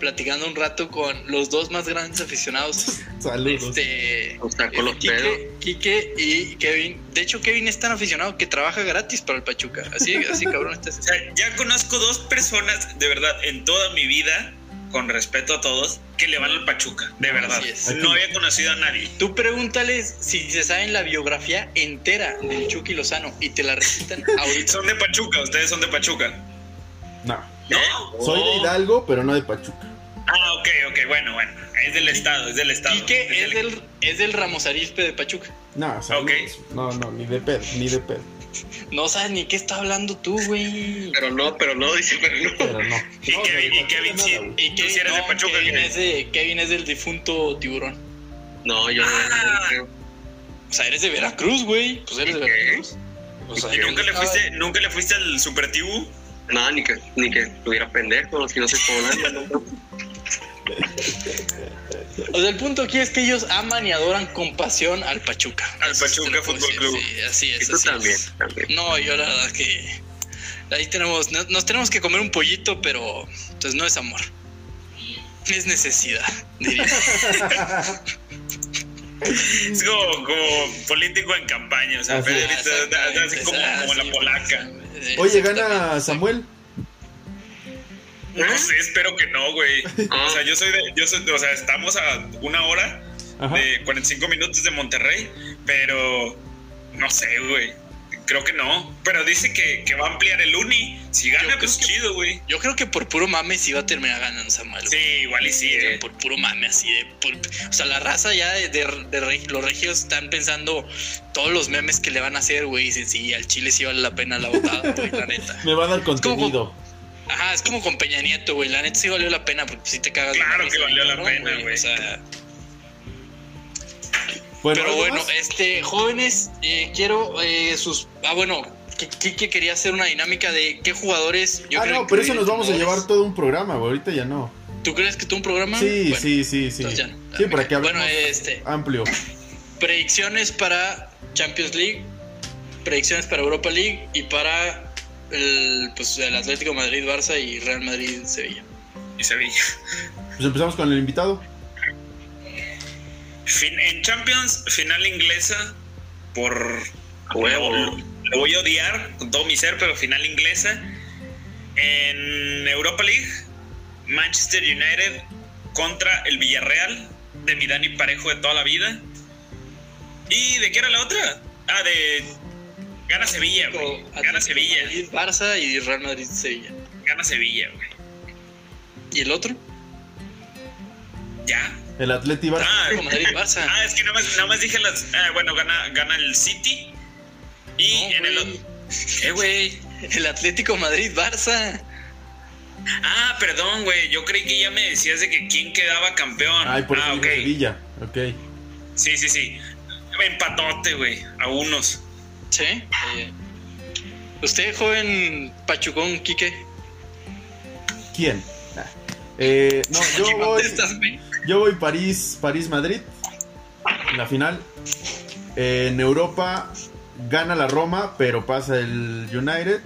platicando un rato con los dos más grandes aficionados. Saludos. Este, o sea, con los Quique, y Kevin. De hecho, Kevin es tan aficionado que trabaja gratis para el Pachuca. Así, así cabrón. o sea, ya conozco dos personas, de verdad, en toda mi vida con respeto a todos, que le van al Pachuca, de verdad. No había conocido a nadie. Tú pregúntales si se saben la biografía entera del Chucky Lozano y te la recitan ahorita. son de Pachuca, ustedes son de Pachuca. No. ¿No? Soy de Hidalgo, pero no de Pachuca. Ah, ok, ok, bueno, bueno. Es del estado, es del estado. ¿Y qué? Es, del, es del Ramos Arispe de Pachuca. No, no, no, ni de pedo, ni de pedo. No sabes ni qué está hablando tú, güey. Pero no, pero no, dice, pero no. Pero no. Y Kevin, y Kevin, sí, y Kevin, eres de Pachuca. Kevin es, de, Kevin es del difunto tiburón. No, yo ah. no, O sea, eres de Veracruz, güey. Pues eres de Veracruz. O sea, ¿Y nunca le, fuiste, nunca le fuiste al Super Tibu? No, ni que, ni que estuviera pendejo, si no sé cómo O sea, el punto aquí es que ellos aman y adoran con pasión al Pachuca. Al Pachuca Fútbol Club. Sí, así es. Y tú también, también, No, yo la verdad que ahí tenemos, nos tenemos que comer un pollito, pero pues no es amor. Es necesidad, diría. es como, como, político en campaña, o sea, así, así como, como la polaca. Oye, gana Samuel. No sé, espero que no, güey. O sea, yo soy de. Yo soy, o sea, estamos a una hora de 45 minutos de Monterrey, pero no sé, güey. Creo que no. Pero dice que, que va a ampliar el uni. Si gana, pues chido, güey. Yo creo que por puro mame sí va a terminar ganando Samuel. Sí, igual y sí. Eh. Por puro mame, así de. o sea, la raza ya de, de, los regios están pensando todos los memes que le van a hacer, güey. Dicen, sí, al Chile sí vale la pena la botada, güey, la neta. Me va a dar contenido. Ajá, es como con Peña Nieto, güey. La neta sí valió la pena porque si te cagas. Claro que valió la pena, güey. O sea. Pero bueno, este, jóvenes, eh, quiero eh, sus. Ah, bueno, Kike quería hacer una dinámica de qué jugadores. Yo ah, no, pero eso nos vamos a llevar todo un programa, güey. Ahorita ya no. ¿Tú crees que todo un programa? Sí, sí, sí, sí. Sí, para que Bueno, este. Amplio. Predicciones para Champions League, predicciones para Europa League y para el, pues, el Atlético Madrid, Barça y Real Madrid, Sevilla. Y Sevilla. Pues empezamos con el invitado. en Champions, final inglesa por... Lo, voy a odiar con todo mi ser, pero final inglesa. En Europa League, Manchester United contra el Villarreal. de mi Dani Parejo de toda la vida. ¿Y de qué era la otra? Ah, de. Gana Sevilla, güey. Gana Sevilla. Madrid, Barça y Real Madrid, Sevilla. Gana Sevilla, güey. ¿Y el otro? ¿Ya? El Atleti Barça. Ah, Atlético Madrid, Barça. ah, es que nada más, nada más dije las. ah, bueno, gana, gana el City. Y No, en el otro. Eh, güey. El Atlético Madrid, Barça. Ah, perdón, güey. Yo creí que ya me decías de que quién quedaba campeón. Ay, por ah, ok. Sevilla. Ok. Sí, sí, sí. Empatote, güey. A unos. Sí. Eh, Usted, joven Pachucón, Quique. ¿Quién? Ah. Eh, no, yo ¿Qué voy, yo voy París, París Madrid. La final. Eh, en Europa gana la Roma, pero pasa el United.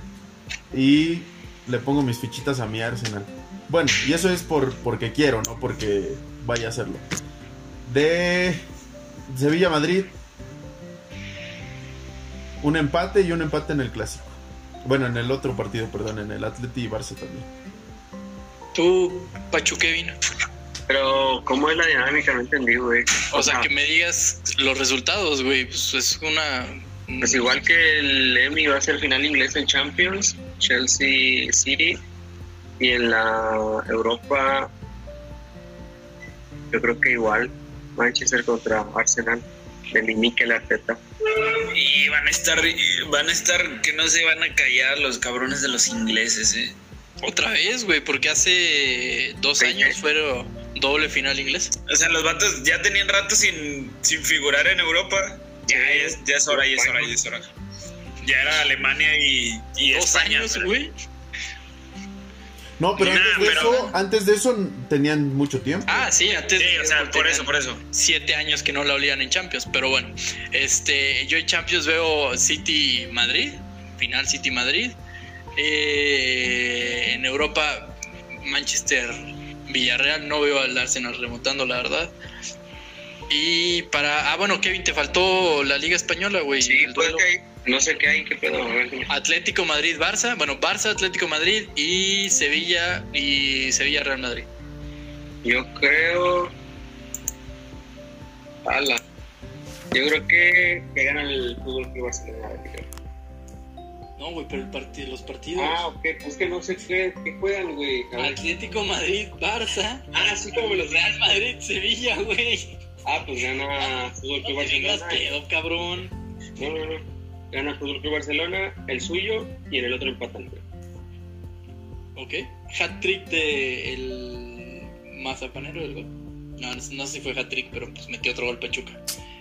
Y le pongo mis fichitas a mi Arsenal. Bueno, y eso es por porque quiero, no porque vaya a hacerlo. De Sevilla Madrid. Un empate y un empate en el clásico. Bueno, en el otro partido, perdón, en el Atleti y Barça también. Tú, Pachu Kevin. Pero, ¿cómo es la dinámica? No entendí, güey. O sea, que me digas los resultados, güey. Pues es una. Pues igual que el Emi va a ser final inglés en Champions, Chelsea City, y en la Europa, yo creo que igual, Manchester contra Arsenal, de Mikel Arteta. Y van a estar, van a estar, que no se van a callar los cabrones de los ingleses, eh. Otra vez, güey, porque hace dos Sí, años fueron doble final inglés. O sea, los vatos ya tenían rato sin, sin figurar en Europa. Ya es, ya es hora, ya es hora, ya es hora. Ya era Alemania y, y Dos España. años, pero- güey. No, pero, Nah, antes, de pero- eso, antes de eso tenían mucho tiempo. Ah, sí, antes Sí, de o sea, por tenían eso, por eso. Siete años que no la olían en Champions, pero bueno. Este, yo en Champions veo City Madrid, final City Madrid. Eh, en Europa, Manchester Villarreal, no veo al Arsenal remontando, la verdad. Y para. Ah, bueno, Kevin, te faltó la Liga Española, güey. Sí, el pues duelo. No sé qué hay, qué pedo. Atlético Madrid Barça, bueno, Barça Atlético Madrid y Sevilla y Sevilla Real Madrid. Yo creo. Ala. Yo creo que, que gana el Fútbol Club Barcelona. No, güey, pero el partido, los partidos. Ah, ok, pues que no sé qué, qué juegan, güey. Atlético Madrid Barça. Ah, sí, como los Real Madrid Sevilla, güey. Ah, pues gana Fútbol Club No te digas Barcelona. pedo, cabrón. No, no, no. Gana Fútbol Club Barcelona, el suyo, y en el otro empatan. Ok. Hat trick de el mazapanero del gol. No, no, no sé si fue hat trick, pero pues metió otro gol Pachuca.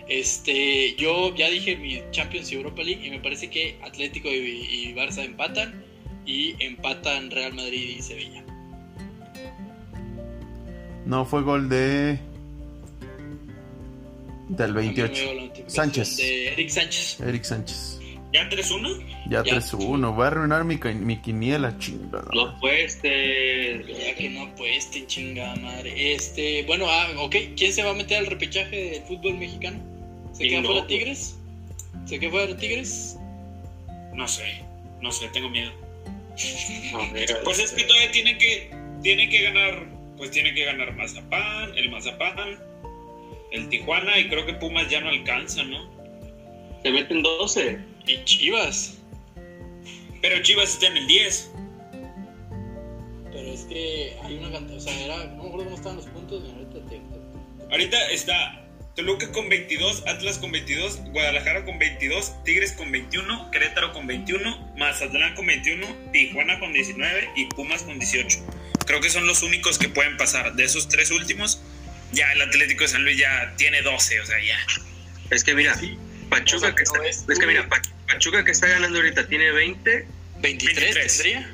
Este, yo ya dije mi Champions y Europa League y me parece que Atlético y, y Barça empatan y empatan Real Madrid y Sevilla. No, fue gol de. Del También 28. veo la notificación Sánchez. De Eric Sánchez. Eric Sánchez. ¿Ya 3-1? Ya Ya. 3-1. Va a arruinar mi, mi quiniela, chingada. No, pues, este. Ya que no apuesten, chingada madre. Este, bueno, ah, ok. ¿Quién se va a meter al repechaje del fútbol mexicano? ¿Se queda no, fuera pues. Tigres? ¿Se queda fuera Tigres? No sé, no sé, tengo miedo. Pues es que todavía tiene que, tiene que ganar, pues tiene que ganar Mazapán, el Mazapán, el Tijuana y creo que Pumas ya no alcanza, ¿no? Se meten 12. Y Chivas. Pero Chivas está en el 10. Pero es que hay una cantidad, o sea, era, no me acuerdo cómo estaban los puntos. ahorita te- te- Ahorita está Toluca con 22, Atlas con 22, Guadalajara con 22, Tigres con 21, Querétaro con 21, Mazatlán con 21, Tijuana con 19 y Pumas con 18. Creo que son los únicos que pueden pasar. De esos tres últimos, ya el Atlético de San Luis ya tiene 12, o sea, ya. Es que mira, Pachuca O sea, que está. es Es que mira, Pa- Pachuca que está ganando ahorita tiene 20. 23, 23. tendría.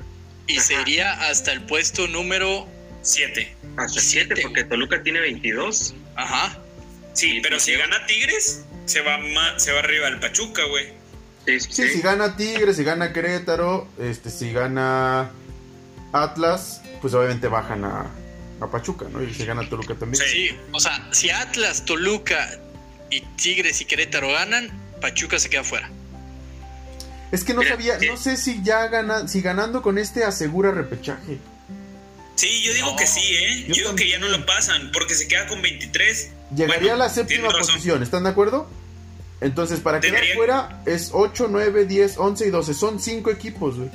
Y Ajá. sería hasta el puesto número. 7. Hasta Siete, 7, porque Toluca tiene 22. Ajá. Sí, pero si gana Tigres, se va, ma- se va arriba el Pachuca, güey. Sí, sí, Sí, sí. si gana Tigres, si gana Querétaro, este, si gana Atlas, pues obviamente bajan a, a Pachuca, ¿no? Y si gana Toluca también. Sí. Sí, o sea, si Atlas, Toluca y Tigres y Querétaro ganan, Pachuca se queda fuera. Es que no Mira, sabía, eh. no sé si ya gana, si ganando con este asegura repechaje. Sí, yo digo No, que sí, ¿eh? yo Yo, digo que ya no lo pasan, porque se queda con 23 llegaría a la séptima posición, ¿están de acuerdo? Entonces, para quedar fuera es 8, 9, 10, 11 y 12. Son 5 equipos, güey.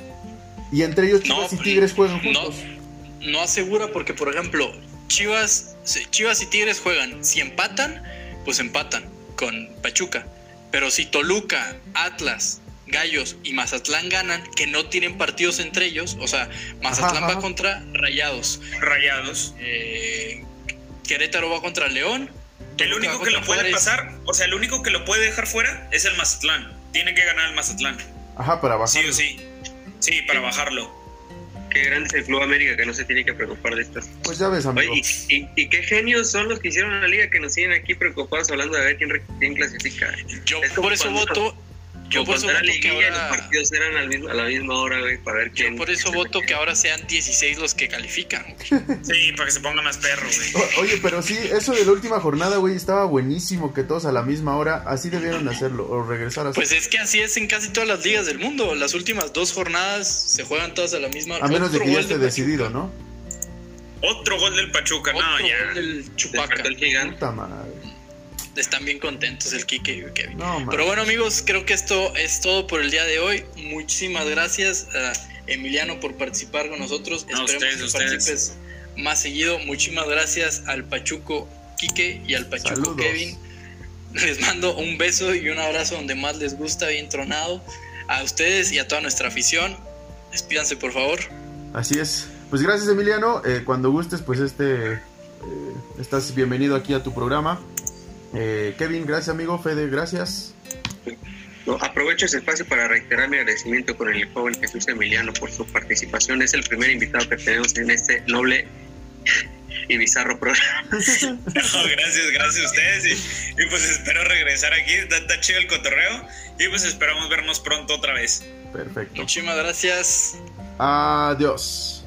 Y entre ellos Chivas y Tigres juegan juntos. No, no asegura porque, por ejemplo, Chivas, Chivas y Tigres juegan. Si empatan, pues empatan con Pachuca. Pero si Toluca, Atlas, Gallos y Mazatlán ganan, que no tienen partidos entre ellos, o sea, Mazatlán va contra Rayados. Rayados. Eh, Querétaro va contra León. El único que lo puede pasar, o sea, el único que lo puede dejar fuera es el Mazatlán. Tiene que ganar el Mazatlán. Ajá, para bajarlo. Sí o sí. Sí, para bajarlo. Qué grande es el Club América que no se tiene que preocupar de estas. Pues ya ves, amigo. y, qué genios son los que hicieron la liga que nos siguen aquí preocupados hablando de ver quién, quién clasifica. Yo por eso voto yo por eso voto que ahora... los partidos eran a la misma hora, güey, para ver quién... Yo por eso voto que ahora sean 16 los que califican. Sí, para que se pongan más perros, güey. Oye, pero sí, eso de la última jornada, güey, estaba buenísimo que todos a la misma hora, así debieron hacerlo, o regresar a Pues es que así es en casi todas las ligas del mundo. Las últimas dos jornadas se juegan todas a la misma hora. A menos de que ya esté decidido, ¿no? Otro gol del Pachuca, Otro no, ya. Gol del Chupaca. El gigante. Puta madre están bien contentos el Kike y Kevin. Pero bueno amigos, creo que esto es todo por el día de hoy. Muchísimas gracias a Emiliano por participar con nosotros. Esperemos que participes más seguido. Muchísimas gracias al Pachuco Kike y al Pachuco Kevin. Les mando un beso y un abrazo donde más les gusta, bien tronado. A ustedes y a toda nuestra afición. Despídanse por favor. Así es. Pues gracias Emiliano. Eh, cuando gustes, pues este... Eh, estás bienvenido aquí a tu programa. Eh, Kevin, gracias amigo. Fede, gracias. aprovecho ese espacio para reiterar mi agradecimiento con el joven Jesús Emiliano por su participación. Es el primer invitado que tenemos en este noble y bizarro programa. gracias, gracias a ustedes. Y, pues espero regresar aquí. Está, chido el cotorreo. Y pues esperamos vernos pronto otra vez. Perfecto. Muchísimas gracias. Adiós.